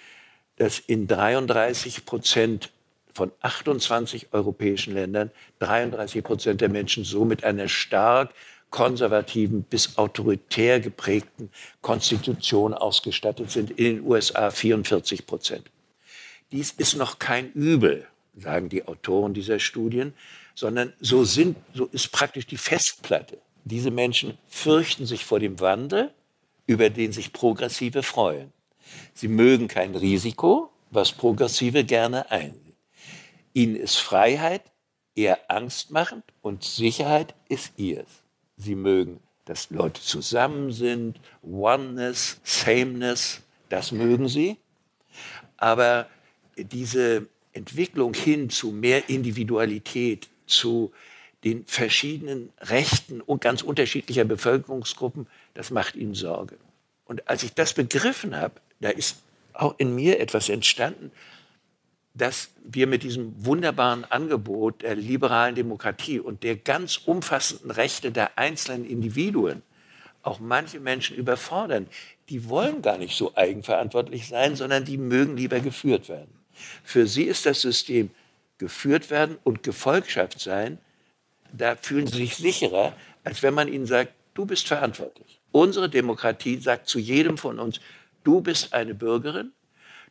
dass in 33 Prozent von 28 europäischen Ländern 33 Prozent der Menschen so mit einer stark konservativen bis autoritär geprägten Konstitution ausgestattet sind, in den USA 44 Prozent. Dies ist noch kein Übel, sagen die Autoren dieser Studien, sondern so, sind, so ist praktisch die Festplatte. Diese Menschen fürchten sich vor dem Wandel, über den sich Progressive freuen. Sie mögen kein Risiko, was Progressive gerne einsehen. Ihnen ist Freiheit eher angstmachend und Sicherheit ist ihrs. Sie mögen, dass Leute zusammen sind, Oneness, Sameness, das mögen sie. Aber diese Entwicklung hin zu mehr Individualität, zu den verschiedenen Rechten und ganz unterschiedlicher Bevölkerungsgruppen, das macht ihnen Sorge. Und als ich das begriffen habe, da ist auch in mir etwas entstanden, dass wir mit diesem wunderbaren Angebot der liberalen Demokratie und der ganz umfassenden Rechte der einzelnen Individuen auch manche Menschen überfordern. Die wollen gar nicht so eigenverantwortlich sein, sondern die mögen lieber geführt werden. Für sie ist das System geführt werden und Gefolgschaft sein, da fühlen sie sich sicherer, als wenn man ihnen sagt, du bist verantwortlich. Unsere Demokratie sagt zu jedem von uns, du bist eine Bürgerin,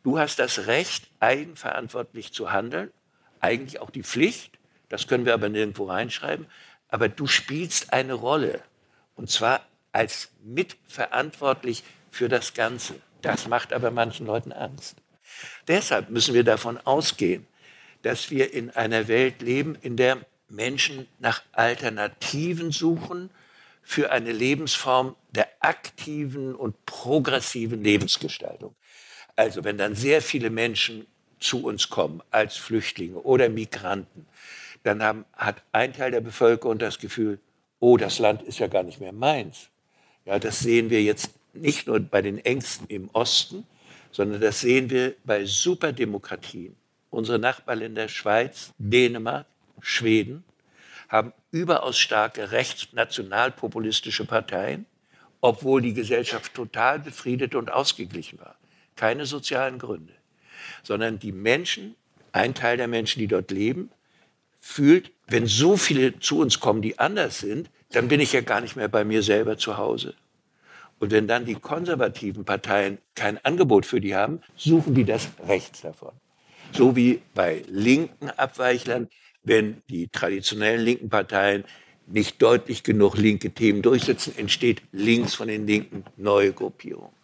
du hast das Recht, eigenverantwortlich zu handeln, eigentlich auch die Pflicht, das können wir aber nirgendwo reinschreiben, aber du spielst eine Rolle und zwar als mitverantwortlich für das Ganze. Das macht aber manchen Leuten Angst. Deshalb müssen wir davon ausgehen, dass wir in einer Welt leben, in der Menschen nach Alternativen suchen für eine Lebensform der aktiven und progressiven Lebensgestaltung. Also wenn dann sehr viele Menschen zu uns kommen als Flüchtlinge oder Migranten, dann haben, hat ein Teil der Bevölkerung das Gefühl, oh, das Land ist ja gar nicht mehr meins. Ja, das sehen wir jetzt nicht nur bei den Ängsten im Osten, sondern das sehen wir bei Superdemokratien. Unsere Nachbarländer Schweiz, Dänemark, Schweden haben überaus starke rechtsnationalpopulistische Parteien, obwohl die Gesellschaft total befriedet und ausgeglichen war. Keine sozialen Gründe, sondern die Menschen, ein Teil der Menschen, die dort leben, fühlt, wenn so viele zu uns kommen, die anders sind, dann bin ich ja gar nicht mehr bei mir selber zu Hause. Und wenn dann die konservativen Parteien kein Angebot für die haben, suchen die das rechts davon. So wie bei linken Abweichlern, wenn die traditionellen linken Parteien nicht deutlich genug linke Themen durchsetzen, entsteht links von den Linken neue Gruppierung.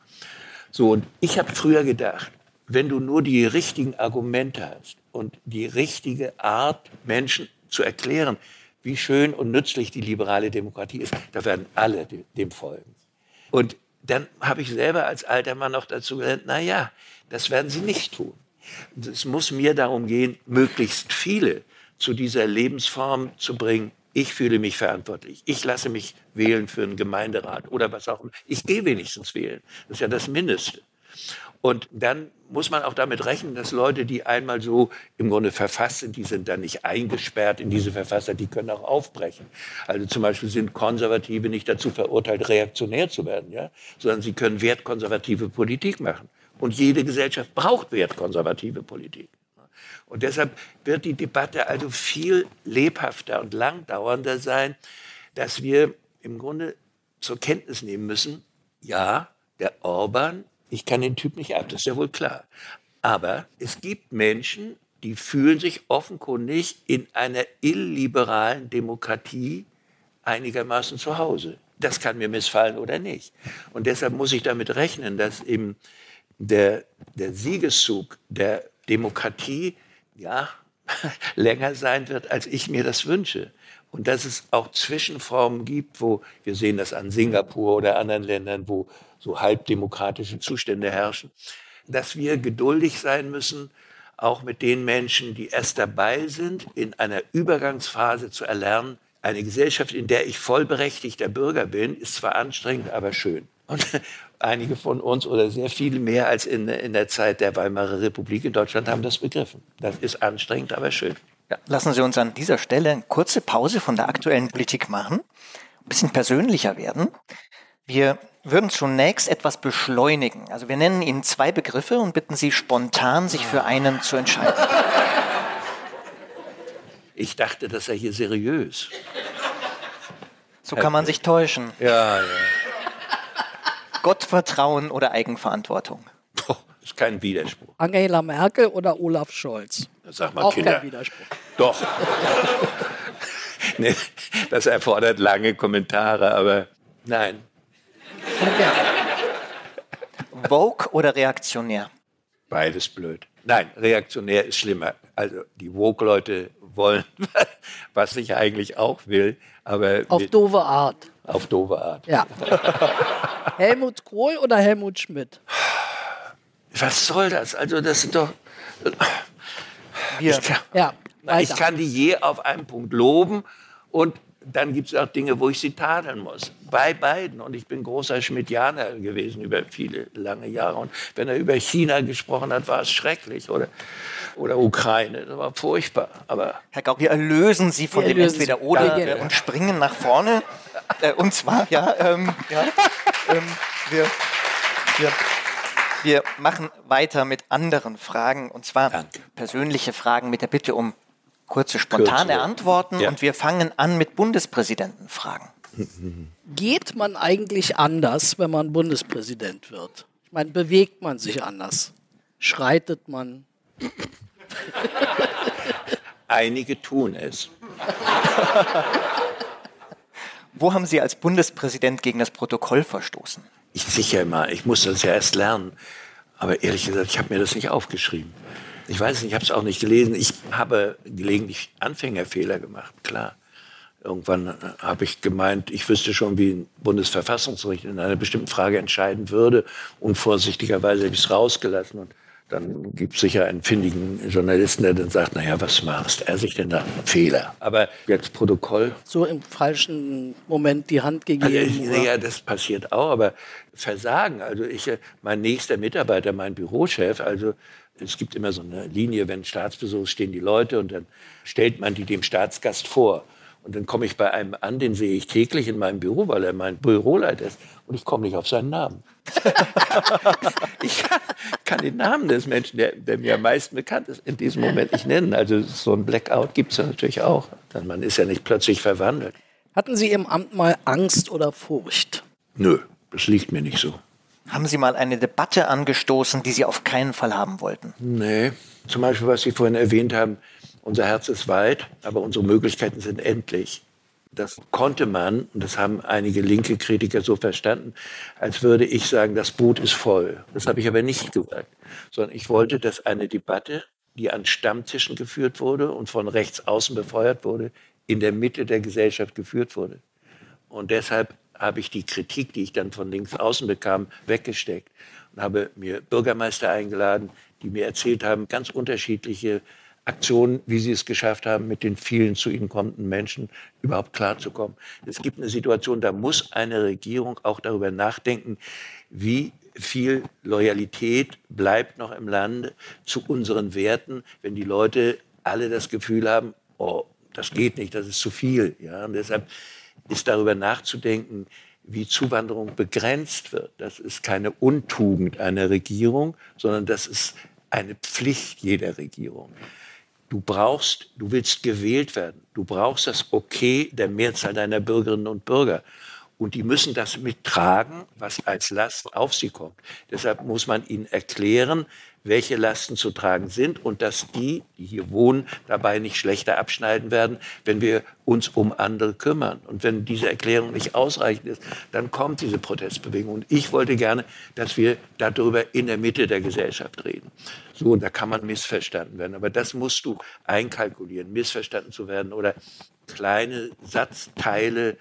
So, und ich habe früher gedacht, wenn du nur die richtigen Argumente hast und die richtige Art, Menschen zu erklären, wie schön und nützlich die liberale Demokratie ist, da werden alle dem folgen. Und dann habe ich selber als alter Mann noch dazu gelernt, na ja, das werden sie nicht tun. Es muss mir darum gehen, möglichst viele zu dieser Lebensform zu bringen. Ich fühle mich verantwortlich. Ich lasse mich wählen für einen Gemeinderat oder was auch immer. Ich gehe wenigstens wählen. Das ist ja das Mindeste. Und dann muss man auch damit rechnen, dass Leute, die einmal so im Grunde verfasst sind, die sind dann nicht eingesperrt in diese Verfasser, die können auch aufbrechen. Also zum Beispiel sind Konservative nicht dazu verurteilt, reaktionär zu werden, ja? sondern sie können wertkonservative Politik machen. Und jede Gesellschaft braucht wertkonservative Politik. Und deshalb wird die Debatte also viel lebhafter und langdauernder sein, dass wir im Grunde zur Kenntnis nehmen müssen, ja, der Orban ich kann den Typ nicht ab, das ist ja wohl klar. Aber es gibt Menschen, die fühlen sich offenkundig in einer illiberalen Demokratie einigermaßen zu Hause. Das kann mir missfallen oder nicht. Und deshalb muss ich damit rechnen, dass eben der, der Siegeszug der Demokratie ja, länger sein wird, als ich mir das wünsche. Und dass es auch Zwischenformen gibt, wo wir sehen das an Singapur oder anderen Ländern, wo so halbdemokratische Zustände herrschen, dass wir geduldig sein müssen, auch mit den Menschen, die erst dabei sind, in einer Übergangsphase zu erlernen, eine Gesellschaft, in der ich vollberechtigter Bürger bin, ist zwar anstrengend, aber schön. Und einige von uns oder sehr viele mehr als in, in der Zeit der Weimarer Republik in Deutschland haben das begriffen. Das ist anstrengend, aber schön. Ja, lassen Sie uns an dieser Stelle eine kurze Pause von der aktuellen Politik machen, ein bisschen persönlicher werden. Wir würden zunächst etwas beschleunigen. Also wir nennen Ihnen zwei Begriffe und bitten Sie spontan, sich für einen zu entscheiden. Ich dachte, das sei hier seriös. So kann man sich täuschen. Ja, ja. Gottvertrauen oder Eigenverantwortung? Boah, ist kein Widerspruch. Angela Merkel oder Olaf Scholz? Sag mal, Auch Kinder. kein Widerspruch. Doch. nee, das erfordert lange Kommentare, aber nein. Okay. Vogue oder reaktionär? Beides blöd. Nein, reaktionär ist schlimmer. Also die Woke-Leute wollen, was ich eigentlich auch will, aber Auf doofe Art. auf doofe Art. Ja. Helmut Kohl oder Helmut Schmidt? Was soll das? Also das sind doch... Ich kann, Ja, ich kann die je auf einen Punkt loben und dann gibt es auch Dinge, wo ich sie tadeln muss. Bei beiden. Und ich bin großer Schmidtianer gewesen über viele lange Jahre. Und wenn er über China gesprochen hat, war es schrecklich. Oder, oder Ukraine, das war furchtbar. Aber Herr Gauck, wir erlösen Sie von Wir dem. Entweder-Oder und springen nach vorne. Äh, und zwar, ja, ähm, ja ähm, wir, wir, wir machen weiter mit anderen Fragen. Und zwar Danke. persönliche Fragen mit der Bitte um kurze, spontane Kürzere. Antworten. Ja. Und wir fangen an mit Bundespräsidentenfragen. Geht man eigentlich anders, wenn man Bundespräsident wird? Ich meine, bewegt man sich anders? Schreitet man? einige tun es. Wo haben Sie als Bundespräsident gegen das Protokoll verstoßen? Ich sicher mal, ich muss das ja erst lernen. Aber ehrlich gesagt, ich habe mir das nicht aufgeschrieben. Ich weiß nicht, ich habe es auch nicht gelesen. Ich habe gelegentlich Anfängerfehler gemacht, klar. Irgendwann äh, habe ich gemeint, ich wüsste schon, wie ein Bundesverfassungsgericht in einer bestimmten Frage entscheiden würde. Unvorsichtigerweise habe ich es rausgelassen. Und dann gibt es sicher einen findigen Journalisten, der dann sagt, naja, was maßt er sich denn da? Fehler. Aber jetzt Protokoll, So im falschen Moment die Hand also, gegeben? ich, oder? ja, das passiert auch, aber Versagen, also ich, äh, mein nächster Mitarbeiter, mein Bürochef, also es gibt immer so eine Linie, wenn Staatsbesuch stehen die Leute und dann stellt man die dem Staatsgast vor. Und dann komme ich bei einem an, den sehe ich täglich in meinem Büro, weil er mein Büroleiter ist. Und ich komme nicht auf seinen Namen. ich kann, kann den Namen des Menschen, der, der mir am meisten bekannt ist, in diesem Moment nicht nennen. Also so ein Blackout gibt es natürlich auch. Dann, man ist ja nicht plötzlich verwandelt. Hatten Sie im Amt mal Angst oder Furcht? Nö, das liegt mir nicht so. Haben Sie mal eine Debatte angestoßen, die Sie auf keinen Fall haben wollten? Nee. Zum Beispiel, was Sie vorhin erwähnt haben, unser Herz ist weit, aber unsere Möglichkeiten sind endlich. Das konnte man, und das haben einige linke Kritiker so verstanden, als würde ich sagen, das Boot ist voll. Das habe ich aber nicht gesagt, sondern ich wollte, dass eine Debatte, die an Stammtischen geführt wurde und von rechts außen befeuert wurde, in der Mitte der Gesellschaft geführt wurde. Und deshalb habe ich die Kritik, die ich dann von links außen bekam, weggesteckt und habe mir Bürgermeister eingeladen, die mir erzählt haben, ganz unterschiedliche Aktionen, wie sie es geschafft haben, mit den vielen zu ihnen kommenden Menschen überhaupt klarzukommen. Es gibt eine Situation, da muss eine Regierung auch darüber nachdenken, wie viel Loyalität bleibt noch im Lande zu unseren Werten, wenn die Leute alle das Gefühl haben, oh, das geht nicht, das ist zu viel. Ja? Und deshalb ist darüber nachzudenken, wie Zuwanderung begrenzt wird. Das ist keine Untugend einer Regierung, sondern das ist eine Pflicht jeder Regierung. Du brauchst, du willst gewählt werden. Du brauchst das Okay der Mehrzahl deiner Bürgerinnen und Bürger. Und die müssen das mittragen, was als Last auf sie kommt. Deshalb muss man ihnen erklären, welche Lasten zu tragen sind und dass die, die hier wohnen, dabei nicht schlechter abschneiden werden, wenn wir uns um andere kümmern. Und wenn diese Erklärung nicht ausreichend ist, dann kommt diese Protestbewegung. Und ich wollte gerne, dass wir darüber in der Mitte der Gesellschaft reden. So, und da kann man missverstanden werden. Aber das musst du einkalkulieren, missverstanden zu werden oder kleine Satzteile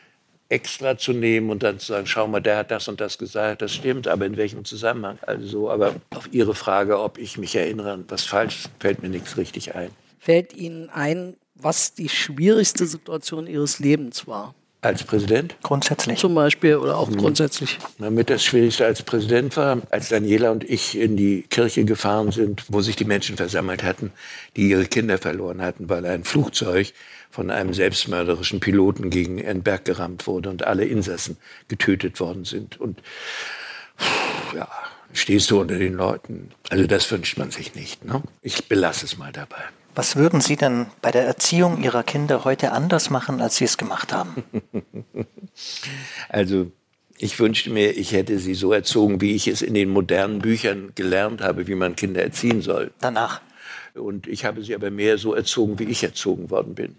extra zu nehmen und dann zu sagen, schau mal, der hat das und das gesagt, das stimmt, aber in welchem Zusammenhang? Also so, aber auf Ihre Frage, ob ich mich erinnere an was falsch, fällt mir nichts richtig ein. Fällt Ihnen ein, was die schwierigste Situation Ihres Lebens war? Als Präsident? Grundsätzlich. Zum Beispiel oder auch mhm. grundsätzlich. Damit das Schwierigste als Präsident war, als Daniela und ich in die Kirche gefahren sind, wo sich die Menschen versammelt hatten, die ihre Kinder verloren hatten, weil ein Flugzeug von einem selbstmörderischen Piloten gegen einen Berg gerammt wurde und alle Insassen getötet worden sind. Und ja, stehst du unter den Leuten. Also das wünscht man sich nicht. Ne? Ich belasse es mal dabei. Was würden Sie denn bei der Erziehung Ihrer Kinder heute anders machen, als Sie es gemacht haben? also ich wünschte mir, ich hätte sie so erzogen, wie ich es in den modernen Büchern gelernt habe, wie man Kinder erziehen soll. Danach. Und ich habe sie aber mehr so erzogen, wie ich erzogen worden bin.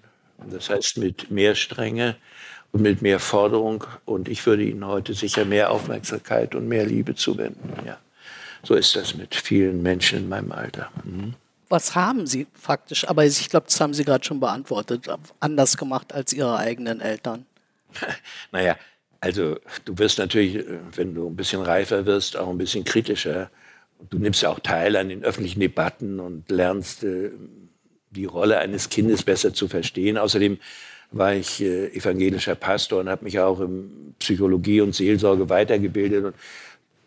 Das heißt mit mehr Strenge und mit mehr Forderung. Und ich würde ihnen heute sicher mehr Aufmerksamkeit und mehr Liebe zuwenden. Ja. So ist das mit vielen Menschen in meinem Alter. Mhm was haben Sie faktisch? Aber ich glaube, das haben Sie gerade schon beantwortet, anders gemacht als Ihre eigenen Eltern. naja, also du wirst natürlich, wenn du ein bisschen reifer wirst, auch ein bisschen kritischer. Du nimmst ja auch teil an den öffentlichen Debatten und lernst äh, die Rolle eines Kindes besser zu verstehen. Außerdem war ich äh, evangelischer Pastor und habe mich auch in Psychologie und Seelsorge weitergebildet. Und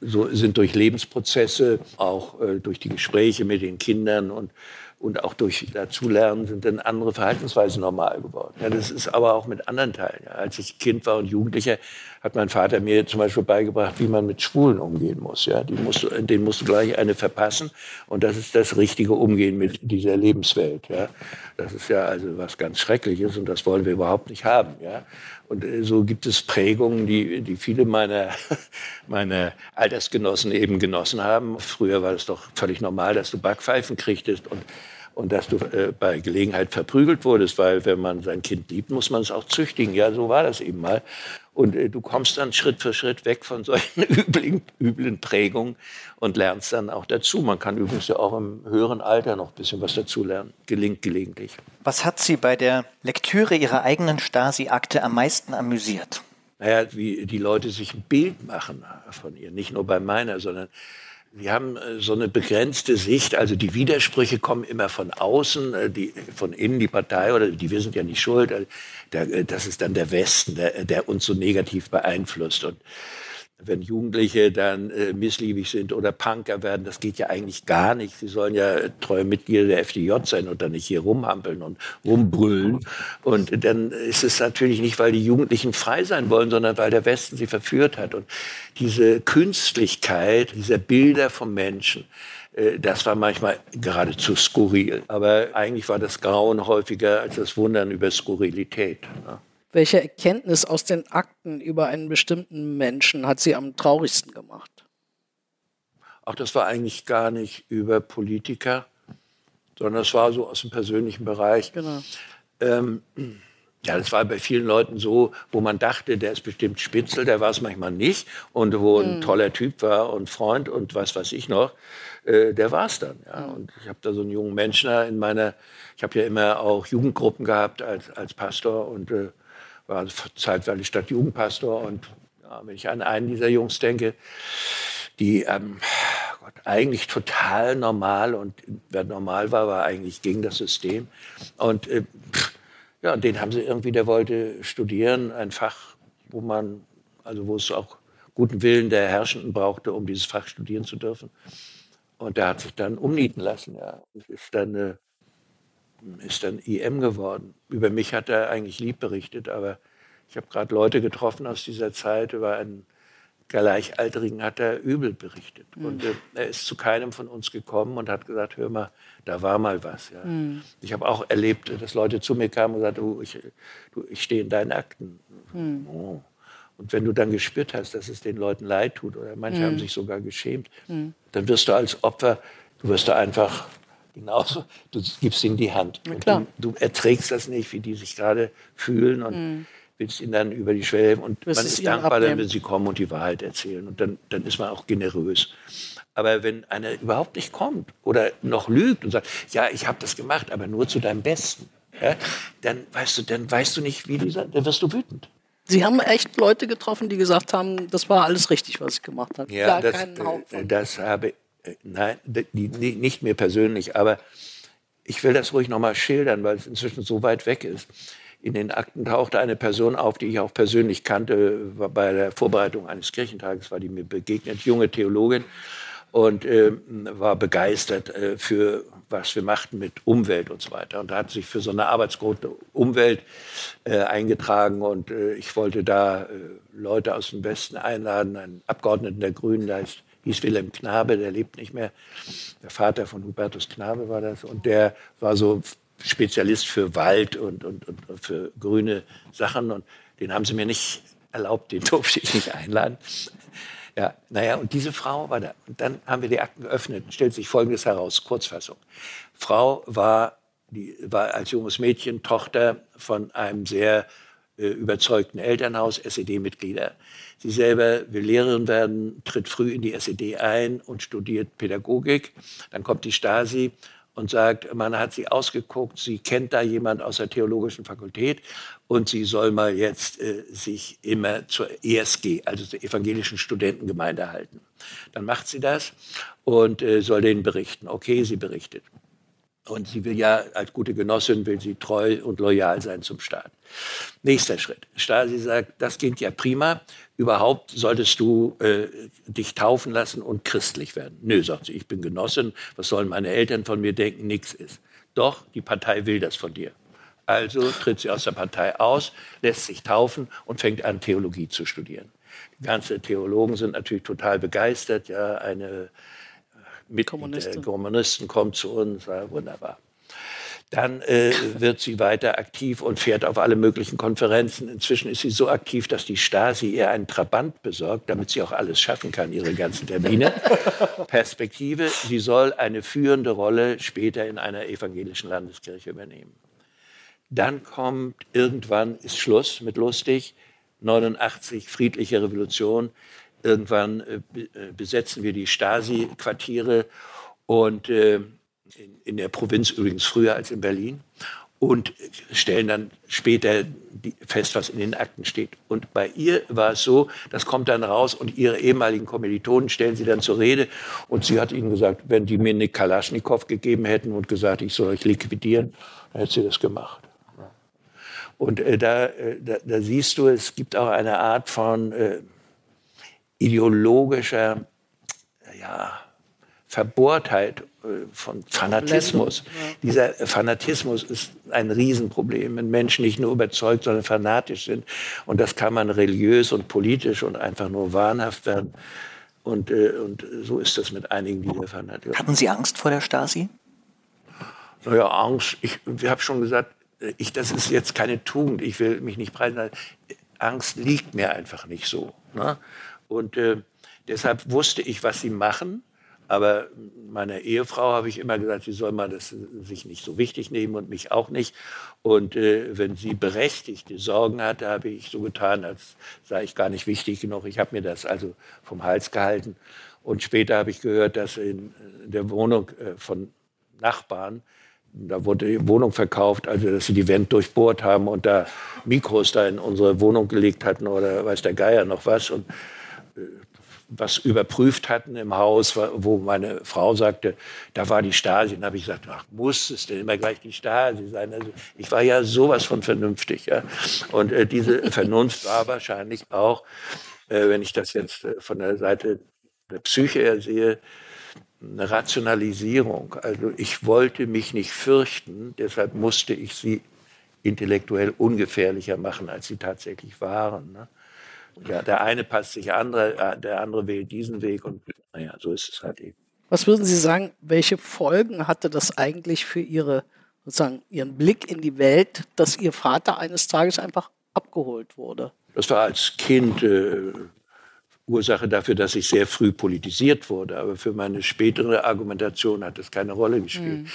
so sind durch Lebensprozesse, auch äh, durch die Gespräche mit den Kindern und, und auch durch Dazulernen sind dann andere Verhaltensweisen normal geworden. Ja, das ist aber auch mit anderen Teilen. Ja. Als ich Kind war und Jugendlicher, hat mein Vater mir zum Beispiel beigebracht, wie man mit Schwulen umgehen muss. Ja, die musst den musst du gleich eine verpassen und das ist das richtige Umgehen mit dieser Lebenswelt. Ja, das ist ja also was ganz Schreckliches und das wollen wir überhaupt nicht haben. Ja, und äh, so gibt es Prägungen, die, die viele meiner, meiner Altersgenossen eben genossen haben. Früher war es doch völlig normal, dass du Backpfeifen kriegtest und und dass du äh, bei Gelegenheit verprügelt wurdest, weil wenn man sein Kind liebt, muss man es auch züchtigen. Ja, so war das eben mal. Und äh, du kommst dann Schritt für Schritt weg von solchen üblen, üblen Prägungen und lernst dann auch dazu. Man kann übrigens ja auch im höheren Alter noch ein bisschen was dazu lernen. Gelingt gelegentlich. Was hat Sie bei der Lektüre Ihrer eigenen Stasi-Akte am meisten amüsiert? Naja, wie die Leute sich ein Bild machen von ihr. Nicht nur bei meiner, sondern wir haben äh, so eine begrenzte Sicht, also die Widersprüche kommen immer von außen, äh, die, von innen die Partei oder die wir sind ja nicht schuld. Äh, das ist dann der Westen, der, der uns so negativ beeinflusst. Und wenn Jugendliche dann äh, missliebig sind oder Punker werden, das geht ja eigentlich gar nicht. Sie sollen ja treue Mitglieder der FDJ sein und dann nicht hier rumhampeln und rumbrüllen. Und dann ist es natürlich nicht, weil die Jugendlichen frei sein wollen, sondern weil der Westen sie verführt hat. Und diese Künstlichkeit dieser Bilder vom Menschen, äh, das war manchmal geradezu skurril. Aber eigentlich war das Grauen häufiger als das Wundern über Skurrilität. Ne? Welche Erkenntnis aus den Akten über einen bestimmten Menschen hat Sie am traurigsten gemacht? Ach, das war eigentlich gar nicht über Politiker, sondern das war so aus dem persönlichen Bereich. Genau. Ähm, ja, das war bei vielen Leuten so, wo man dachte, der ist bestimmt Spitzel, der war es manchmal nicht. Und wo ein mhm. toller Typ war und Freund und was weiß ich noch, äh, der war es dann. Ja. Mhm. Und ich habe da so einen jungen Menschen in meiner, ich habe ja immer auch Jugendgruppen gehabt als, als Pastor und äh, war zeitweilig Stadtjugendpastor. Und ja, wenn ich an einen dieser Jungs denke, die ähm, Gott, eigentlich total normal und wer normal war, war eigentlich gegen das System. Und äh, ja, den haben sie irgendwie, der wollte studieren, ein Fach, wo man, also wo es auch guten Willen der Herrschenden brauchte, um dieses Fach studieren zu dürfen. Und der hat sich dann umnieten lassen. Ja. Das ist dann äh, ist dann IM geworden. Über mich hat er eigentlich lieb berichtet, aber ich habe gerade Leute getroffen aus dieser Zeit, über einen Gleichaltrigen hat er übel berichtet. Mhm. Und äh, er ist zu keinem von uns gekommen und hat gesagt, hör mal, da war mal was. Ja. Mhm. Ich habe auch erlebt, dass Leute zu mir kamen und sagten, oh, ich, du, ich stehe in deinen Akten. Mhm. Oh. Und wenn du dann gespürt hast, dass es den Leuten leid tut, oder manche haben hm. sich sogar geschämt, hm. dann wirst du als Opfer, du wirst da einfach genauso, du gibst ihnen die Hand. Du, du, erträgst das nicht, wie die sich gerade fühlen und mhm. willst ihnen dann über die Schwelle und man ist dankbar, abnehmen. dann, wenn sie kommen und die Wahrheit erzählen. Und dann, dann ist man auch generös. Aber wenn einer überhaupt nicht kommt oder noch lügt und sagt, ja, ich habe das gemacht, aber nur zu deinem Besten, ja, dann weißt du, dann weißt du nicht, wie dieser, dann wirst du wütend. Sie haben echt Leute getroffen, die gesagt haben, das war alles richtig, was ich gemacht habe. Ja, das, äh, das habe nein, die, die, nicht mir persönlich, aber ich will das ruhig noch mal schildern, weil es inzwischen so weit weg ist. in den Akten tauchte eine Person auf, die ich auch persönlich kannte, bei der Vorbereitung eines Kirchentages war die mir begegnet, junge Theologin und äh, war begeistert äh, für was wir machten mit Umwelt und so weiter. Und da hat sich für so eine Arbeitsgruppe Umwelt äh, eingetragen und äh, ich wollte da äh, Leute aus dem Westen einladen, einen Abgeordneten der Grünen, der heißt, hieß Wilhelm Knabe, der lebt nicht mehr. Der Vater von Hubertus Knabe war das und der war so Spezialist für Wald und, und, und für grüne Sachen und den haben sie mir nicht erlaubt, den durfte ich nicht einladen. Ja, naja, und diese Frau war da. Und dann haben wir die Akten geöffnet. Stellt sich Folgendes heraus, Kurzfassung. Frau war, die, war als junges Mädchen Tochter von einem sehr überzeugten Elternhaus, SED-Mitglieder. Sie selber will Lehrerin werden, tritt früh in die SED ein und studiert Pädagogik. Dann kommt die Stasi und sagt, man hat sie ausgeguckt, sie kennt da jemand aus der theologischen Fakultät und sie soll mal jetzt äh, sich immer zur ESG, also zur evangelischen Studentengemeinde halten. Dann macht sie das und äh, soll denen berichten. Okay, sie berichtet. Und sie will ja als gute Genossin, will sie treu und loyal sein zum Staat. Nächster Schritt. Stasi sagt, das klingt ja prima. Überhaupt solltest du äh, dich taufen lassen und christlich werden. Nö, sagt sie, ich bin Genossin. Was sollen meine Eltern von mir denken? Nix ist. Doch, die Partei will das von dir. Also tritt sie aus der Partei aus, lässt sich taufen und fängt an, Theologie zu studieren. Die ganzen Theologen sind natürlich total begeistert. Ja, eine mit Kommunisten. Kommunisten kommt zu uns, ja, wunderbar. Dann äh, wird sie weiter aktiv und fährt auf alle möglichen Konferenzen. Inzwischen ist sie so aktiv, dass die Stasi ihr einen Trabant besorgt, damit sie auch alles schaffen kann, ihre ganzen Termine. Perspektive, sie soll eine führende Rolle später in einer evangelischen Landeskirche übernehmen. Dann kommt irgendwann, ist Schluss mit lustig, 89, friedliche Revolution. Irgendwann äh, äh, besetzen wir die Stasi-Quartiere und äh, in, in, der Provinz übrigens früher als in Berlin und stellen dann später die, fest, was in den Akten steht. Und bei ihr war es so, das kommt dann raus und ihre ehemaligen Kommilitonen stellen sie dann zur Rede und sie hat ihnen gesagt, wenn die mir eine Kalaschnikow gegeben hätten und gesagt, ich soll euch liquidieren, dann hätte sie das gemacht. Und äh, da, äh, da, da, siehst du, es gibt auch eine Art von äh, ideologischer ja, Verbohrtheit, äh, von Fanatismus. Dieser Fanatismus ist ein Riesenproblem, wenn Menschen nicht nur überzeugt, sondern fanatisch sind. Und das kann man religiös und politisch und einfach nur wahnhaft werden. Und, äh, und so ist das mit einigen dieser Fanatiker. Hatten Sie Angst vor der Stasi? Naja, Angst. Ich, ich habe schon gesagt, ich, das ist jetzt keine Tugend. Ich will mich nicht preisen. Angst liegt mir einfach nicht so. Ne? Und äh, deshalb wusste ich, was sie machen. Aber meiner Ehefrau habe ich immer gesagt, sie soll mal das sich nicht so wichtig nehmen und mich auch nicht. Und äh, wenn sie berechtigte Sorgen hatte, habe ich so getan, als sei ich gar nicht wichtig genug. Ich habe mir das also vom Hals gehalten. Und später habe ich gehört, dass in der Wohnung äh, von Nachbarn, da wurde die Wohnung verkauft, also dass sie die Wand durchbohrt haben und da Mikros da in unsere Wohnung gelegt hatten oder weiß der Geier noch was. Und was überprüft hatten im Haus, wo meine Frau sagte, da war die Stasi. Und da habe ich gesagt, ach, muss es denn immer gleich die Stasi sein? Also ich war ja sowas von vernünftig. Ja? Und äh, diese Vernunft war wahrscheinlich auch, äh, wenn ich das jetzt äh, von der Seite der Psyche her sehe, eine Rationalisierung. Also ich wollte mich nicht fürchten, deshalb musste ich sie intellektuell ungefährlicher machen, als sie tatsächlich waren. Ne? Ja, der eine passt sich andere, äh, der andere wählt diesen Weg und naja, so ist es halt eben. Was würden Sie sagen, welche Folgen hatte das eigentlich für Ihre, sozusagen, Ihren Blick in die Welt, dass Ihr Vater eines Tages einfach abgeholt wurde? Das war als Kind äh, Ursache dafür, dass ich sehr früh politisiert wurde. Aber für meine spätere Argumentation hat das keine Rolle gespielt. Mhm.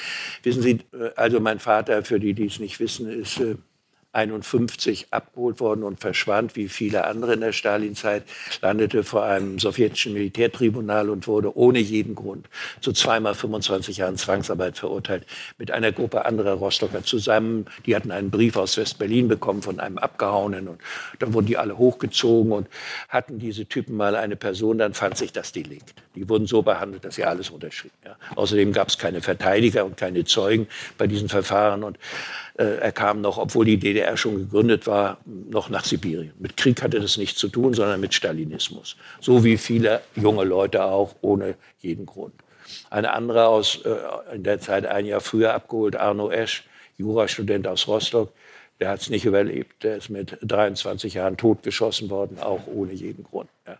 Wissen Sie, äh, also mein Vater, für die, die es nicht wissen, ist äh, 51 abgeholt worden und verschwand, wie viele andere in der Stalinzeit, landete vor einem sowjetischen Militärtribunal und wurde ohne jeden Grund zu zweimal 25 Jahren Zwangsarbeit verurteilt, mit einer Gruppe anderer Rostocker zusammen. Die hatten einen Brief aus West-Berlin bekommen von einem Abgehauenen und dann wurden die alle hochgezogen und hatten diese Typen mal eine Person, dann fand sich das Delikt. Die wurden so behandelt, dass sie alles unterschrieben. Ja. Außerdem gab es keine Verteidiger und keine Zeugen bei diesen Verfahren und äh, er kam noch, obwohl die DDR schon gegründet war, noch nach Sibirien. Mit Krieg hatte das nichts zu tun, sondern mit Stalinismus. So wie viele junge Leute auch, ohne jeden Grund. Eine andere aus, äh, in der Zeit ein Jahr früher abgeholt, Arno Esch, Jurastudent aus Rostock, der hat es nicht überlebt. Der ist mit 23 Jahren totgeschossen worden, auch ohne jeden Grund. Ja.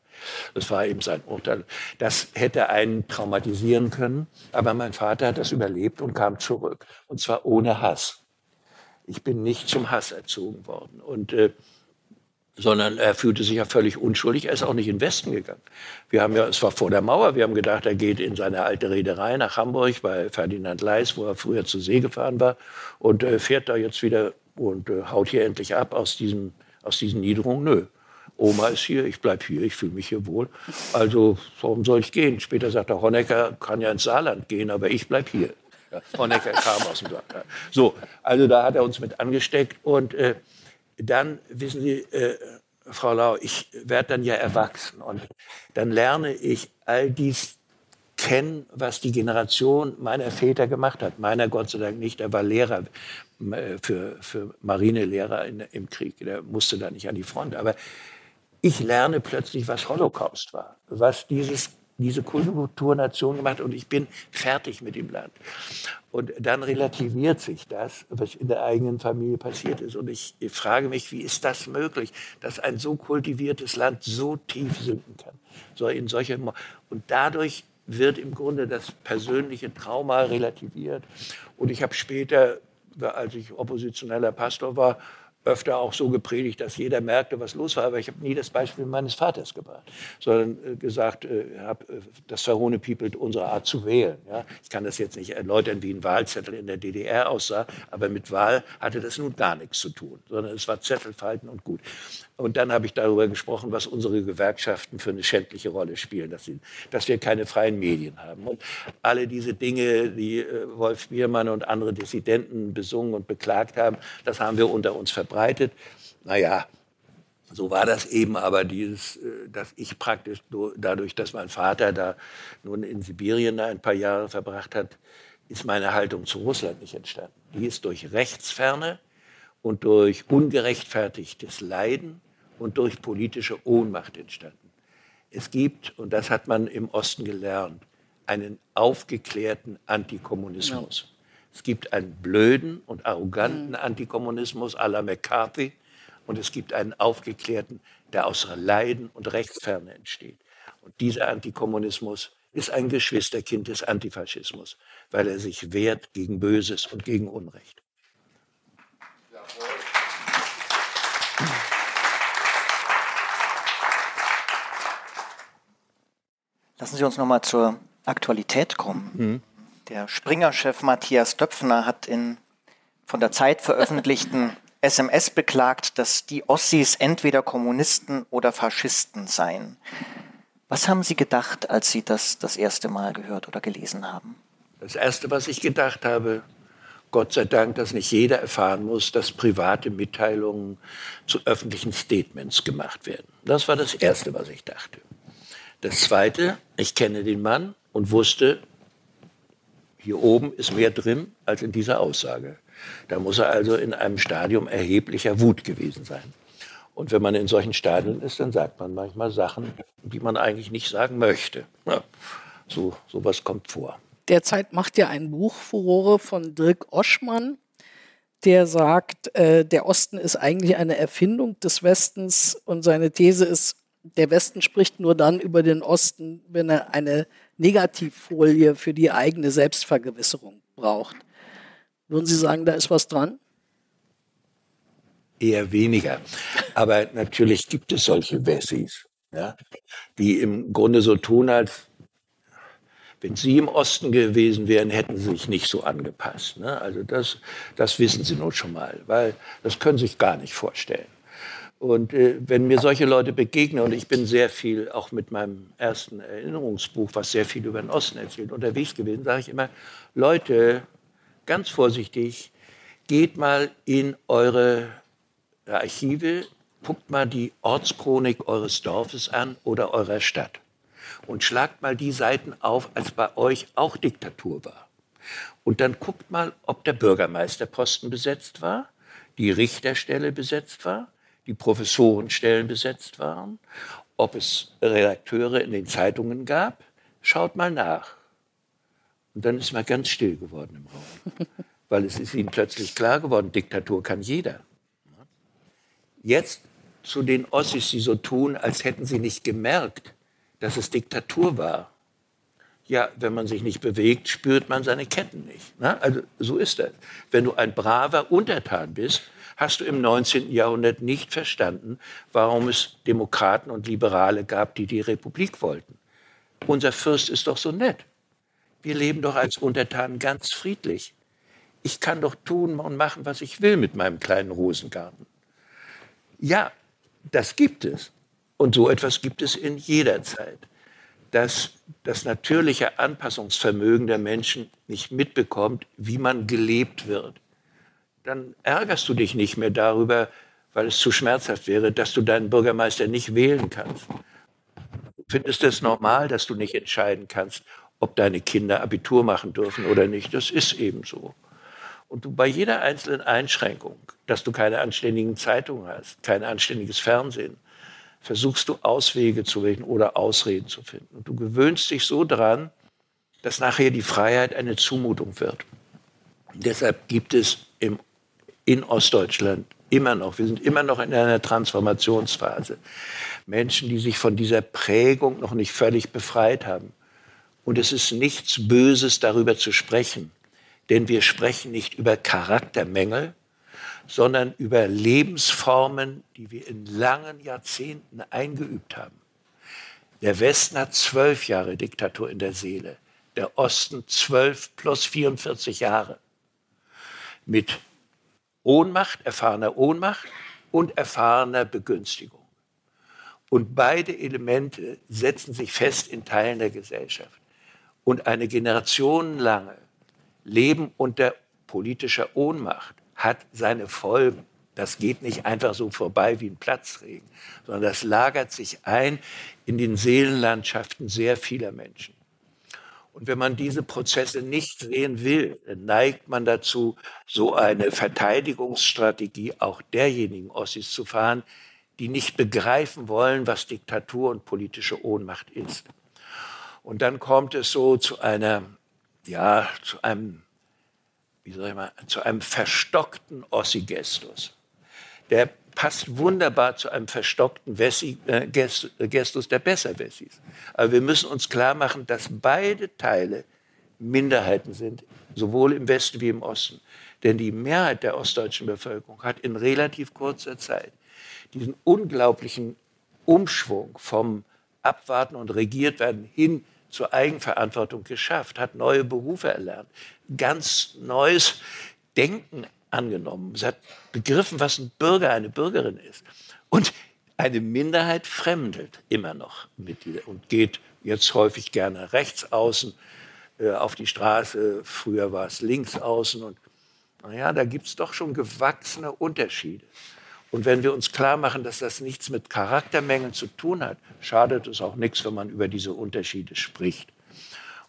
Das war eben sein Urteil. Das hätte einen traumatisieren können, aber mein Vater hat das überlebt und kam zurück. Und zwar ohne Hass. Ich bin nicht zum Hass erzogen worden. Und, äh, sondern er fühlte sich ja völlig unschuldig. Er ist auch nicht in den Westen gegangen. Wir haben ja, es war vor der Mauer, wir haben gedacht, er geht in seine alte Reederei nach Hamburg bei Ferdinand Leis, wo er früher zur See gefahren war, und äh, fährt da jetzt wieder und äh, haut hier endlich ab aus, diesem, aus diesen Niederungen. Nö. Oma ist hier, ich bleibe hier, ich fühle mich hier wohl. Also warum soll ich gehen? Später sagt er, Honecker kann ja ins Saarland gehen, aber ich bleibe hier. Ja, Honecker kam aus dem Saarland. So, also da hat er uns mit angesteckt. Und äh, dann, wissen Sie, äh, Frau Lau, ich werde dann ja erwachsen. Und dann lerne ich all dies kennen, was die Generation meiner Väter gemacht hat. Meiner Gott sei Dank nicht, er war Lehrer für, für Marinelehrer in, im Krieg. Der musste da nicht an die Front. Aber ich lerne plötzlich, was Holocaust war, was dieses, diese Kulturnation gemacht hat. Und ich bin fertig mit dem Land. Und dann relativiert sich das, was in der eigenen Familie passiert ist. Und ich, frage mich, wie ist das möglich, dass ein so kultiviertes Land so tief sinken kann? So in solche, und dadurch wird im Grunde das persönliche Trauma relativiert. Und ich habe später, als ich oppositioneller Pastor war, öfter auch so gepredigt, dass jeder merkte, was los war. Aber ich habe nie das Beispiel meines Vaters gebracht, sondern äh, gesagt, äh, hab, äh, das Verhone piepelt unsere Art zu wählen. Ja? Ich kann das jetzt nicht erläutern, wie ein Wahlzettel in der DDR aussah, aber mit Wahl hatte das nun gar nichts zu tun, sondern es war Zettelfalten und gut. Und dann habe ich darüber gesprochen, was unsere Gewerkschaften für eine schändliche Rolle spielen, dass, sie, dass wir keine freien Medien haben. Und alle diese Dinge, die Wolf Biermann und andere Dissidenten besungen und beklagt haben, das haben wir unter uns verbreitet. Naja, so war das eben, aber dieses, äh, dass ich praktisch dadurch, dass mein Vater da nun in Sibirien ein paar Jahre verbracht hat, ist meine Haltung zu Russland nicht entstanden. Die ist durch Rechtsferne und durch ungerechtfertigtes Leiden und durch politische Ohnmacht entstanden. Es gibt, und das hat man im Osten gelernt, einen aufgeklärten Antikommunismus. Es gibt einen blöden und arroganten mhm. Antikommunismus à la McCarthy und es gibt einen aufgeklärten, der aus Leiden und Rechtsferne entsteht. Und dieser Antikommunismus ist ein Geschwisterkind des Antifaschismus, weil er sich wehrt gegen Böses und gegen Unrecht. Lassen Sie uns noch mal zur Aktualität kommen. Mhm. Der Springer-Chef Matthias Döpfner hat in von der Zeit veröffentlichten SMS beklagt, dass die Ossis entweder Kommunisten oder Faschisten seien. Was haben Sie gedacht, als Sie das das erste Mal gehört oder gelesen haben? Das Erste, was ich gedacht habe, Gott sei Dank, dass nicht jeder erfahren muss, dass private Mitteilungen zu öffentlichen Statements gemacht werden. Das war das Erste, was ich dachte. Das Zweite, ich kenne den Mann und wusste, hier oben ist mehr drin als in dieser Aussage. Da muss er also in einem Stadium erheblicher Wut gewesen sein. Und wenn man in solchen Stadien ist, dann sagt man manchmal Sachen, die man eigentlich nicht sagen möchte. So sowas kommt vor. Derzeit macht ja ein Buch Furore von Dirk Oschmann, der sagt, äh, der Osten ist eigentlich eine Erfindung des Westens und seine These ist, der Westen spricht nur dann über den Osten, wenn er eine Negativfolie für die eigene Selbstvergewisserung braucht. Würden Sie sagen, da ist was dran? Eher weniger. Aber natürlich gibt es solche Wessis, ja, die im Grunde so tun, als wenn Sie im Osten gewesen wären, hätten Sie sich nicht so angepasst. Ne? Also das, das wissen Sie nun schon mal, weil das können Sie sich gar nicht vorstellen. Und äh, wenn mir solche Leute begegnen, und ich bin sehr viel, auch mit meinem ersten Erinnerungsbuch, was sehr viel über den Osten erzählt, unterwegs gewesen, sage ich immer, Leute, ganz vorsichtig, geht mal in eure Archive, guckt mal die Ortschronik eures Dorfes an oder eurer Stadt und schlagt mal die Seiten auf, als bei euch auch Diktatur war. Und dann guckt mal, ob der Bürgermeisterposten besetzt war die Richterstelle besetzt war, die Professorenstellen besetzt waren, ob es Redakteure in den Zeitungen gab. Schaut mal nach. Und dann ist mal ganz still geworden im Raum, weil es ist ihnen plötzlich klar geworden, Diktatur kann jeder. Jetzt zu den Ossis, die so tun, als hätten sie nicht gemerkt, dass es Diktatur war. Ja, wenn man sich nicht bewegt, spürt man seine Ketten nicht. Ne? Also so ist das. Wenn du ein braver Untertan bist, hast du im 19. Jahrhundert nicht verstanden, warum es Demokraten und Liberale gab, die die Republik wollten. Unser Fürst ist doch so nett. Wir leben doch als Untertanen ganz friedlich. Ich kann doch tun und machen, was ich will mit meinem kleinen Rosengarten. Ja, das gibt es. Und so etwas gibt es in jeder Zeit. Dass das natürliche Anpassungsvermögen der Menschen nicht mitbekommt, wie man gelebt wird. Dann ärgerst du dich nicht mehr darüber, weil es zu schmerzhaft wäre, dass du deinen Bürgermeister nicht wählen kannst. Du findest es normal, dass du nicht entscheiden kannst, ob deine Kinder Abitur machen dürfen oder nicht. Das ist eben so. Und du bei jeder einzelnen Einschränkung, dass du keine anständigen Zeitungen hast, kein anständiges Fernsehen, versuchst du Auswege zu wählen oder Ausreden zu finden. Und du gewöhnst dich so dran, dass nachher die Freiheit eine Zumutung wird. Und deshalb gibt es in Ostdeutschland immer noch, wir sind immer noch in einer Transformationsphase, Menschen, die sich von dieser Prägung noch nicht völlig befreit haben. Und es ist nichts Böses, darüber zu sprechen. Denn wir sprechen nicht über Charaktermängel, sondern über Lebensformen, die wir in langen Jahrzehnten eingeübt haben. Der Westen hat zwölf Jahre Diktatur in der Seele, der Osten zwölf plus 44 Jahre. Mit Ohnmacht, erfahrener Ohnmacht und erfahrener Begünstigung. Und beide Elemente setzen sich fest in Teilen der Gesellschaft. Und eine generationenlange Leben unter politischer Ohnmacht hat seine Folgen. Das geht nicht einfach so vorbei wie ein Platzregen, sondern das lagert sich ein in den Seelenlandschaften sehr vieler Menschen. Und wenn man diese Prozesse nicht sehen will, neigt man dazu, so eine Verteidigungsstrategie auch derjenigen Ossis zu fahren, die nicht begreifen wollen, was Diktatur und politische Ohnmacht ist. Und dann kommt es so zu einer, ja, zu einem wie soll ich mal, zu einem verstockten Ossigestus. Der passt wunderbar zu einem verstockten Wessi, äh, Gestus der Besserwessis. Aber wir müssen uns klar machen, dass beide Teile Minderheiten sind, sowohl im Westen wie im Osten. Denn die Mehrheit der ostdeutschen Bevölkerung hat in relativ kurzer Zeit diesen unglaublichen Umschwung vom Abwarten und regiert werden hin zur Eigenverantwortung geschafft, hat neue Berufe erlernt, ganz neues Denken angenommen. Sie hat begriffen, was ein Bürger, eine Bürgerin ist. Und eine Minderheit fremdelt immer noch mit dieser und geht jetzt häufig gerne rechts außen äh, auf die Straße. Früher war es links außen. Und naja, da gibt es doch schon gewachsene Unterschiede. Und wenn wir uns klar machen, dass das nichts mit Charaktermängeln zu tun hat, schadet es auch nichts, wenn man über diese Unterschiede spricht.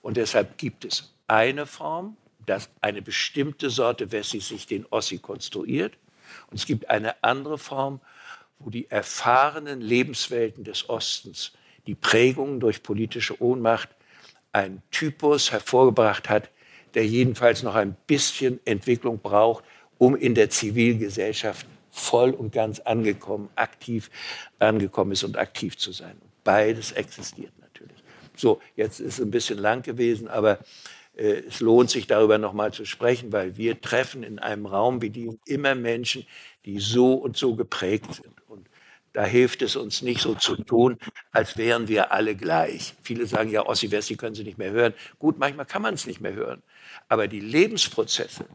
Und deshalb gibt es eine Form, dass eine bestimmte Sorte Wessi sich den Ossi konstruiert. Und es gibt eine andere Form, wo die erfahrenen Lebenswelten des Ostens, die Prägungen durch politische Ohnmacht, einen Typus hervorgebracht hat, der jedenfalls noch ein bisschen Entwicklung braucht, um in der Zivilgesellschaft voll und ganz angekommen, aktiv angekommen ist und aktiv zu sein. Beides existiert natürlich. So, jetzt ist es ein bisschen lang gewesen, aber es lohnt sich darüber nochmal zu sprechen, weil wir treffen in einem Raum wie diesem immer Menschen, die so und so geprägt sind. Und da hilft es uns nicht so zu tun, als wären wir alle gleich. Viele sagen ja, Ossi Wessi können Sie nicht mehr hören. Gut, manchmal kann man es nicht mehr hören. Aber die Lebensprozesse,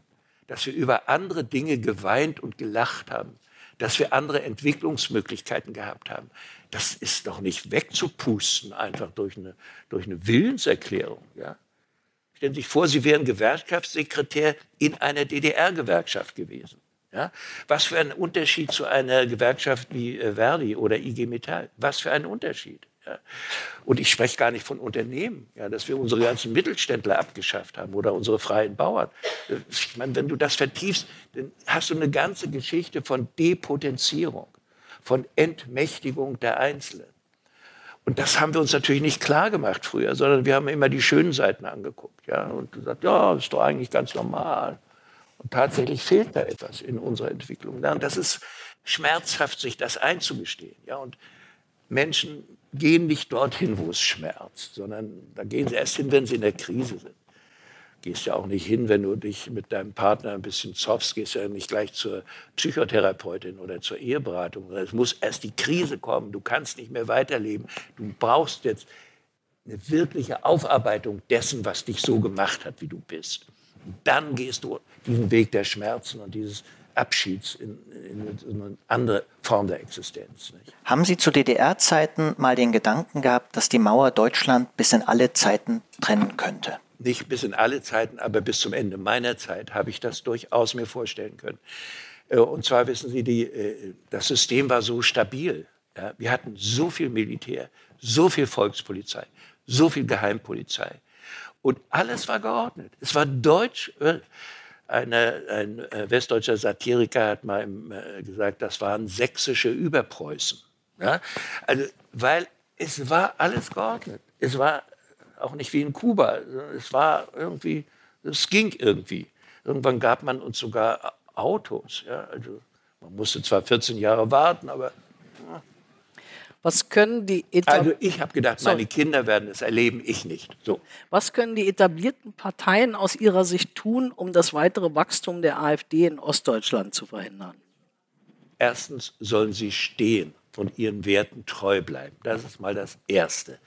dass wir über andere Dinge geweint und gelacht haben, dass wir andere Entwicklungsmöglichkeiten gehabt haben. Das ist doch nicht wegzupusten einfach durch eine, durch eine Willenserklärung. Ja? Stellen Sie sich vor, Sie wären Gewerkschaftssekretär in einer DDR-Gewerkschaft gewesen. Ja? Was für ein Unterschied zu einer Gewerkschaft wie äh, Verdi oder IG Metall. Was für ein Unterschied. Ja. Und ich spreche gar nicht von Unternehmen, ja, dass wir unsere ganzen Mittelständler abgeschafft haben oder unsere freien Bauern. Ich meine, wenn du das vertiefst, dann hast du eine ganze Geschichte von Depotenzierung, von Entmächtigung der Einzelnen. Und das haben wir uns natürlich nicht klar gemacht früher, sondern wir haben immer die schönen Seiten angeguckt ja, und gesagt, ja, ist doch eigentlich ganz normal. Und tatsächlich fehlt da etwas in unserer Entwicklung. Und das ist schmerzhaft, sich das einzugestehen. Ja, und Menschen gehen nicht dorthin, wo es schmerzt, sondern da gehen sie erst hin, wenn sie in der Krise sind. Gehst ja auch nicht hin, wenn du dich mit deinem Partner ein bisschen zoffst, gehst ja nicht gleich zur Psychotherapeutin oder zur Eheberatung. Es muss erst die Krise kommen. Du kannst nicht mehr weiterleben. Du brauchst jetzt eine wirkliche Aufarbeitung dessen, was dich so gemacht hat, wie du bist. Und dann gehst du diesen Weg der Schmerzen und dieses Abschieds in, in, in eine andere Form der Existenz. Nicht? Haben Sie zu DDR-Zeiten mal den Gedanken gehabt, dass die Mauer Deutschland bis in alle Zeiten trennen könnte? Nicht bis in alle Zeiten, aber bis zum Ende meiner Zeit habe ich das durchaus mir vorstellen können. Äh, und zwar wissen Sie, die, äh, das System war so stabil. Wir hatten so viel Militär, so viel Volkspolizei, so viel Geheimpolizei. Und alles war geordnet. Es war deutsch. Äh, eine, ein westdeutscher Satiriker hat mal äh, gesagt, das waren sächsische Überpreußen. Ja? Also, weil es war alles geordnet. Es war auch nicht wie in Kuba. Es war irgendwie, es ging irgendwie. Irgendwann gab man uns sogar Autos. Ja? Also, man musste zwar 14 Jahre warten, aber was können die Also ich habe gedacht, meine Kinder werden es erleben, ich nicht. So. Was können die etablierten Parteien aus ihrer Sicht tun, um das weitere Wachstum der AfD in Ostdeutschland zu verhindern? Erstens sollen sie stehen und ihren Werten treu bleiben. Das ist mal das Erste.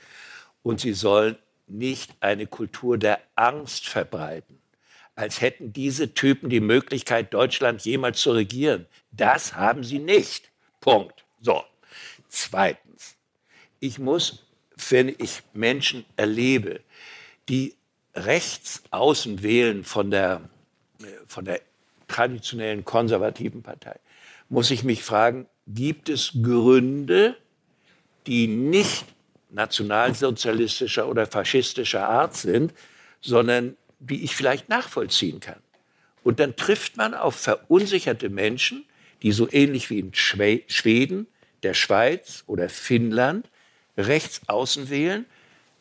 Und sie sollen nicht eine Kultur der Angst verbreiten, als hätten diese Typen die Möglichkeit, Deutschland jemals zu regieren. Das haben sie nicht. Punkt. So. Zweitens, ich muss, wenn ich Menschen erlebe, die rechts außen wählen von der, von der traditionellen konservativen Partei, muss ich mich fragen, gibt es Gründe, die nicht nationalsozialistischer oder faschistischer Art sind, sondern die ich vielleicht nachvollziehen kann. Und dann trifft man auf verunsicherte Menschen, die so ähnlich wie in Schweden der Schweiz oder Finnland rechts außen wählen,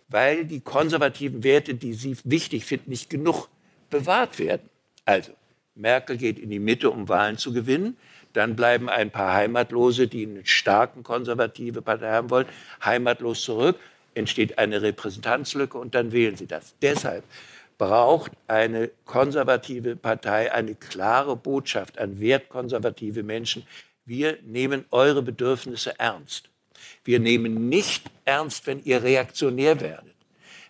weil die konservativen Werte, die sie wichtig finden, nicht genug bewahrt werden. Also, Merkel geht in die Mitte, um Wahlen zu gewinnen. Dann bleiben ein paar Heimatlose, die eine starken konservative Partei haben wollen, heimatlos zurück. Entsteht eine Repräsentanzlücke und dann wählen sie das. Deshalb braucht eine konservative Partei eine klare Botschaft an wertkonservative Menschen, wir nehmen eure Bedürfnisse ernst. Wir nehmen nicht ernst, wenn ihr reaktionär werdet,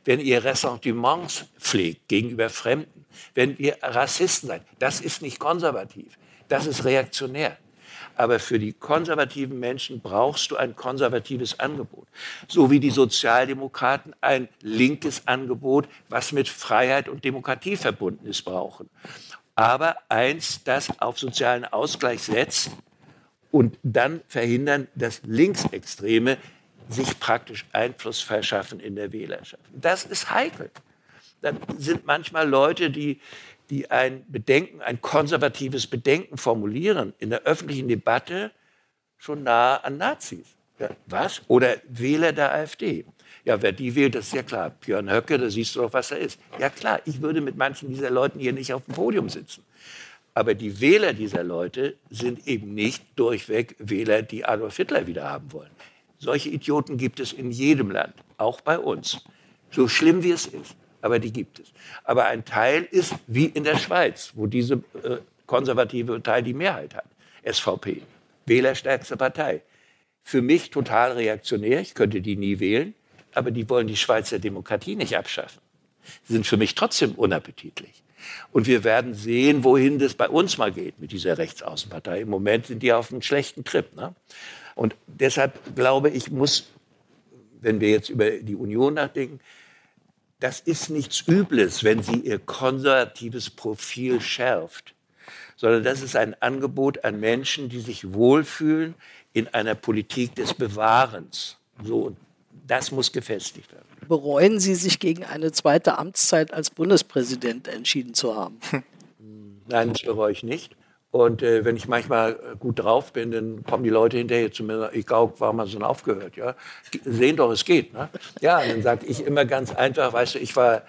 wenn ihr Ressentiments pflegt gegenüber Fremden, wenn ihr Rassisten seid. Das ist nicht konservativ, das ist reaktionär. Aber für die konservativen Menschen brauchst du ein konservatives Angebot. So wie die Sozialdemokraten ein linkes Angebot, was mit Freiheit und Demokratie verbunden ist, brauchen. Aber eins, das auf sozialen Ausgleich setzt und dann verhindern, dass Linksextreme sich praktisch Einfluss verschaffen in der Wählerschaft. Das ist heikel. Dann sind manchmal Leute, die, die ein Bedenken, ein konservatives Bedenken formulieren in der öffentlichen Debatte schon nahe an Nazis. Ja, was? Oder Wähler der AfD. Ja, wer die wählt, das ist ja klar. Björn Höcke, da siehst du doch, was er ist. Ja klar, ich würde mit manchen dieser Leuten hier nicht auf dem Podium sitzen. Aber die Wähler dieser Leute sind eben nicht durchweg Wähler, die Adolf Hitler wieder haben wollen. Solche Idioten gibt es in jedem Land, auch bei uns. So schlimm wie es ist, aber die gibt es. Aber ein Teil ist wie in der Schweiz, wo diese äh, konservative Partei die Mehrheit hat. SVP, wählerstärkste Partei. Für mich total reaktionär, ich könnte die nie wählen, aber die wollen die Schweizer Demokratie nicht abschaffen. Sie sind für mich trotzdem unappetitlich. Und wir werden sehen, wohin das bei uns mal geht mit dieser Rechtsaußenpartei. Im Moment sind die auf einem schlechten Trip. Ne? Und deshalb glaube ich, muss, wenn wir jetzt über die Union nachdenken, das ist nichts Übles, wenn sie ihr konservatives Profil schärft, sondern das ist ein Angebot an Menschen, die sich wohlfühlen in einer Politik des Bewahrens. So, Das muss gefestigt werden. Bereuen Sie sich gegen eine zweite Amtszeit als Bundespräsident entschieden zu haben? Nein, das bereue ich nicht. Und äh, wenn ich manchmal äh, gut drauf bin, dann kommen die Leute hinterher zu mir, ich glaube, warum hast du denn aufgehört? Ja? Sehen doch, es geht. Ne? Ja, und dann sage ich immer ganz einfach, weißt du, ich war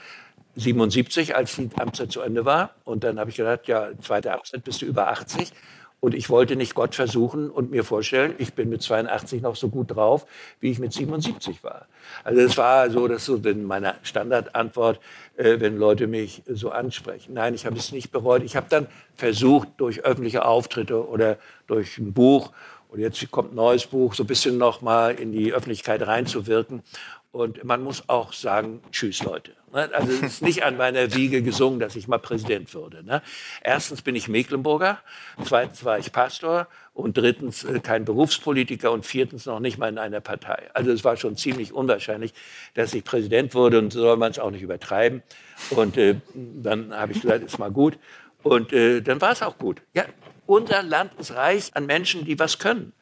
77, als die Amtszeit zu Ende war. Und dann habe ich gedacht, ja, zweite Amtszeit bist du über 80. Und ich wollte nicht Gott versuchen und mir vorstellen, ich bin mit 82 noch so gut drauf, wie ich mit 77 war. Also das war so, das so meine Standardantwort, äh, wenn Leute mich so ansprechen. Nein, ich habe es nicht bereut. Ich habe dann versucht, durch öffentliche Auftritte oder durch ein Buch, und jetzt kommt ein neues Buch, so ein bisschen noch mal in die Öffentlichkeit reinzuwirken. Und man muss auch sagen, tschüss Leute. Ne? Also es ist nicht an meiner Wiege gesungen, dass ich mal Präsident würde. Ne? Erstens bin ich Mecklenburger, zweitens war ich Pastor und drittens äh, kein Berufspolitiker und viertens noch nicht mal in einer Partei. Also es war schon ziemlich unwahrscheinlich, dass ich Präsident wurde und so soll man es auch nicht übertreiben. Und äh, dann habe ich gesagt, ist mal gut. Und äh, dann war es auch gut. Ja, unser Land ist reich an Menschen, die was können.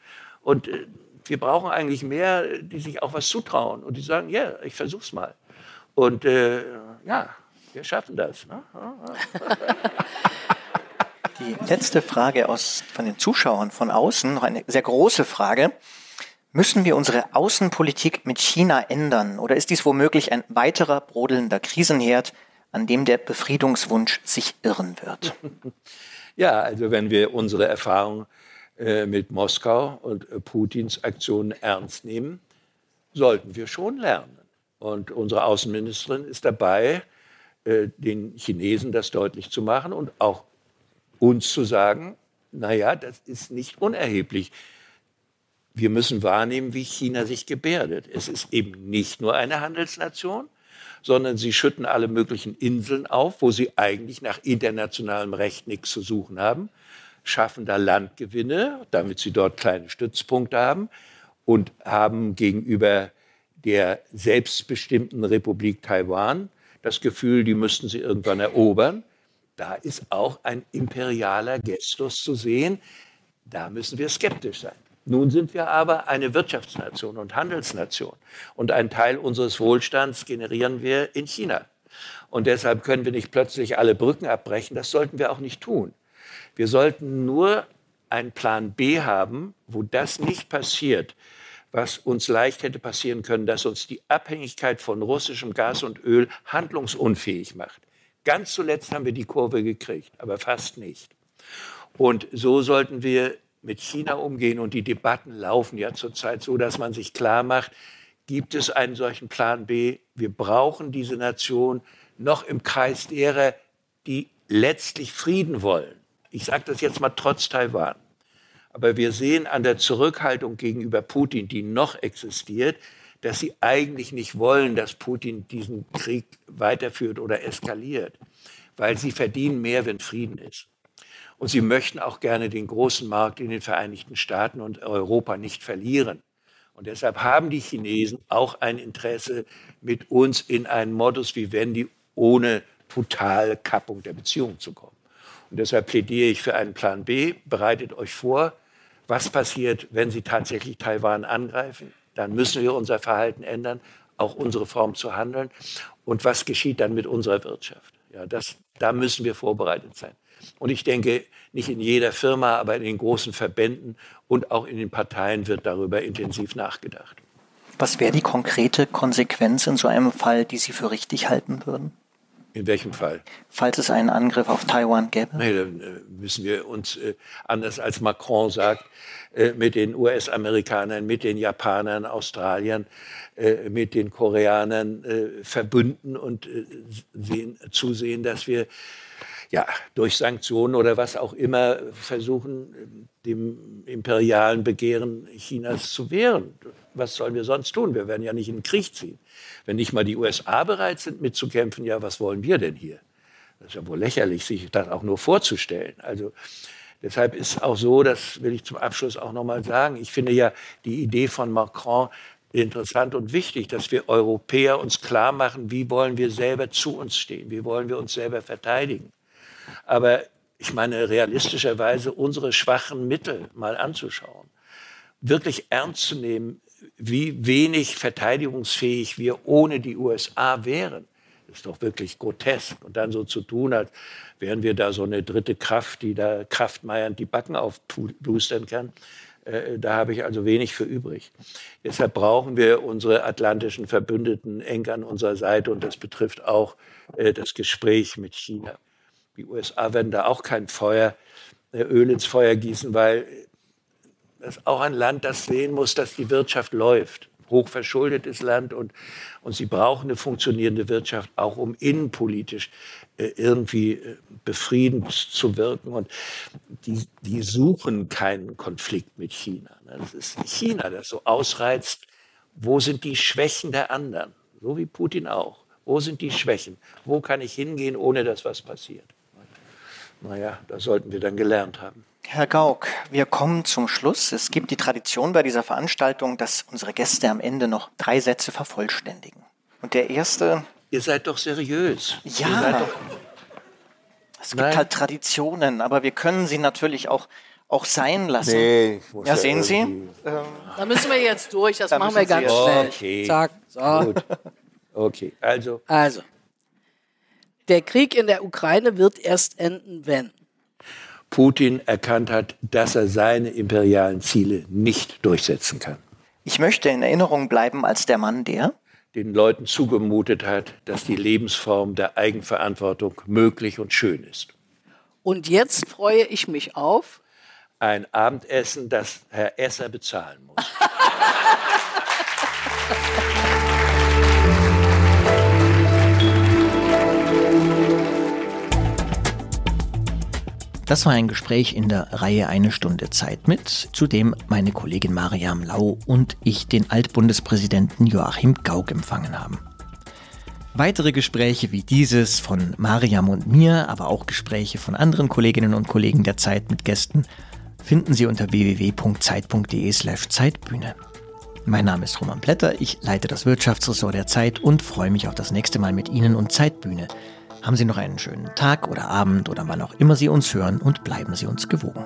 Und äh, wir brauchen eigentlich mehr, die sich auch was zutrauen und die sagen, ja, yeah, ich versuch's mal. Und äh, ja, wir schaffen das. Ne? Die letzte Frage aus, von den Zuschauern von außen, noch eine sehr große Frage. Müssen wir unsere Außenpolitik mit China ändern oder ist dies womöglich ein weiterer brodelnder Krisenherd, an dem der Befriedungswunsch sich irren wird? Ja, also wenn wir unsere Erfahrung äh, mit Moskau und äh, Putins Aktionen ernst nehmen, sollten wir schon lernen. Und unsere Außenministerin ist dabei, äh, den Chinesen das deutlich zu machen und auch uns zu sagen, naja, das ist nicht unerheblich. Wir müssen wahrnehmen, wie China sich gebärdet. Es ist eben nicht nur eine Handelsnation, sondern sie schütten alle möglichen Inseln auf, wo sie eigentlich nach internationalem Recht nichts zu suchen haben schaffen da Landgewinne, damit sie dort kleine Stützpunkte haben und haben gegenüber der selbstbestimmten Republik Taiwan das Gefühl, die müssten sie irgendwann erobern. Da ist auch ein imperialer Gestus zu sehen. Da müssen wir skeptisch sein. Nun sind wir aber eine Wirtschaftsnation und Handelsnation. Und einen Teil unseres Wohlstands generieren wir in China. Und deshalb können wir nicht plötzlich alle Brücken abbrechen. Das sollten wir auch nicht tun. Wir sollten nur einen Plan B haben, wo das nicht passiert, was uns leicht hätte passieren können, dass uns die Abhängigkeit von russischem Gas und Öl handlungsunfähig macht. Ganz zuletzt haben wir die Kurve gekriegt, aber fast nicht. Und so sollten wir mit China umgehen und die Debatten laufen ja zurzeit so, dass man sich klar macht, gibt es einen solchen Plan B? Wir brauchen diese Nation noch im Kreis derer, die letztlich Frieden wollen. Ich sage das jetzt mal trotz Taiwan. Aber wir sehen an der Zurückhaltung gegenüber Putin, die noch existiert, dass sie eigentlich nicht wollen, dass Putin diesen Krieg weiterführt oder eskaliert, weil sie verdienen mehr, wenn Frieden ist. Und sie möchten auch gerne den großen Markt in den Vereinigten Staaten und Europa nicht verlieren. Und deshalb haben die Chinesen auch ein Interesse, mit uns in einen Modus wie Wendy ohne totale Kappung der Beziehung zu kommen. Und deshalb plädiere ich für einen Plan B. Bereitet euch vor, was passiert, wenn sie tatsächlich Taiwan angreifen. Dann müssen wir unser Verhalten ändern, auch unsere Form zu handeln. Und was geschieht dann mit unserer Wirtschaft? Ja, das, da müssen wir vorbereitet sein. Und ich denke, nicht in jeder Firma, aber in den großen Verbänden und auch in den Parteien wird darüber intensiv nachgedacht. Was wäre die konkrete Konsequenz in so einem Fall, die Sie für richtig halten würden? In welchem Fall? Falls es einen Angriff auf Taiwan gäbe? Nee, dann äh, müssen wir uns, äh, anders als Macron sagt, äh, mit den US-Amerikanern, mit den Japanern, Australiern, mit den Koreanern verbünden und sehen, zusehen, dass wir ja, durch Sanktionen oder was auch immer versuchen, dem imperialen Begehren Chinas zu wehren. Was sollen wir sonst tun? Wir werden ja nicht in den Krieg ziehen. Wenn nicht mal die USA bereit sind mitzukämpfen, ja, was wollen wir denn hier? Das ist ja wohl lächerlich, sich das auch nur vorzustellen. Also deshalb ist auch so, das will ich zum Abschluss auch noch mal sagen, ich finde ja die Idee von Macron interessant und wichtig, dass wir Europäer uns klar machen, wie wollen wir selber zu uns stehen, wie wollen wir uns selber verteidigen. Aber ich meine, realistischerweise unsere schwachen Mittel mal anzuschauen, wirklich ernst zu nehmen, wie wenig verteidigungsfähig wir ohne die USA wären. Ist doch wirklich grotesk. Und dann so zu tun, als wären wir da so eine dritte Kraft, die da kraftmeiernd die Backen aufboostern kann. Äh, da habe ich also wenig für übrig. Deshalb brauchen wir unsere atlantischen Verbündeten eng an unserer Seite und das betrifft auch äh, das Gespräch mit China. Die USA werden da auch kein Feuer, äh, Öl ins Feuer gießen, weil das auch ein Land, das sehen muss, dass die Wirtschaft läuft. Hochverschuldetes Land und, und sie brauchen eine funktionierende Wirtschaft, auch um innenpolitisch äh, irgendwie äh, befriedend zu wirken. Und die, die suchen keinen Konflikt mit China. Ne? Das ist China, das so ausreizt, wo sind die Schwächen der anderen? So wie Putin auch. Wo sind die Schwächen? Wo kann ich hingehen, ohne dass was passiert? Naja, das sollten wir dann gelernt haben. Herr Gauck, wir kommen zum Schluss. Es gibt die Tradition bei dieser Veranstaltung, dass unsere Gäste am Ende noch drei Sätze vervollständigen. Und der erste. Ihr seid doch seriös. Ja. Doch es gibt Nein. halt Traditionen, aber wir können sie natürlich auch, auch sein lassen. Nee, ja, sehen Sie? Ähm, da müssen wir jetzt durch, das machen wir ganz schnell. Okay. Zack, so. Gut. Okay, also. Also. Der Krieg in der Ukraine wird erst enden, wenn Putin erkannt hat, dass er seine imperialen Ziele nicht durchsetzen kann. Ich möchte in Erinnerung bleiben als der Mann, der den Leuten zugemutet hat, dass die Lebensform der Eigenverantwortung möglich und schön ist. Und jetzt freue ich mich auf ein Abendessen, das Herr Esser bezahlen muss. Das war ein Gespräch in der Reihe Eine Stunde Zeit mit, zu dem meine Kollegin Mariam Lau und ich den Altbundespräsidenten Joachim Gauck empfangen haben. Weitere Gespräche wie dieses von Mariam und mir, aber auch Gespräche von anderen Kolleginnen und Kollegen der Zeit mit Gästen finden Sie unter www.zeit.de/slash Zeitbühne. Mein Name ist Roman Blätter, ich leite das Wirtschaftsressort der Zeit und freue mich auf das nächste Mal mit Ihnen und Zeitbühne haben Sie noch einen schönen Tag oder Abend oder wann auch immer Sie uns hören und bleiben Sie uns gewogen.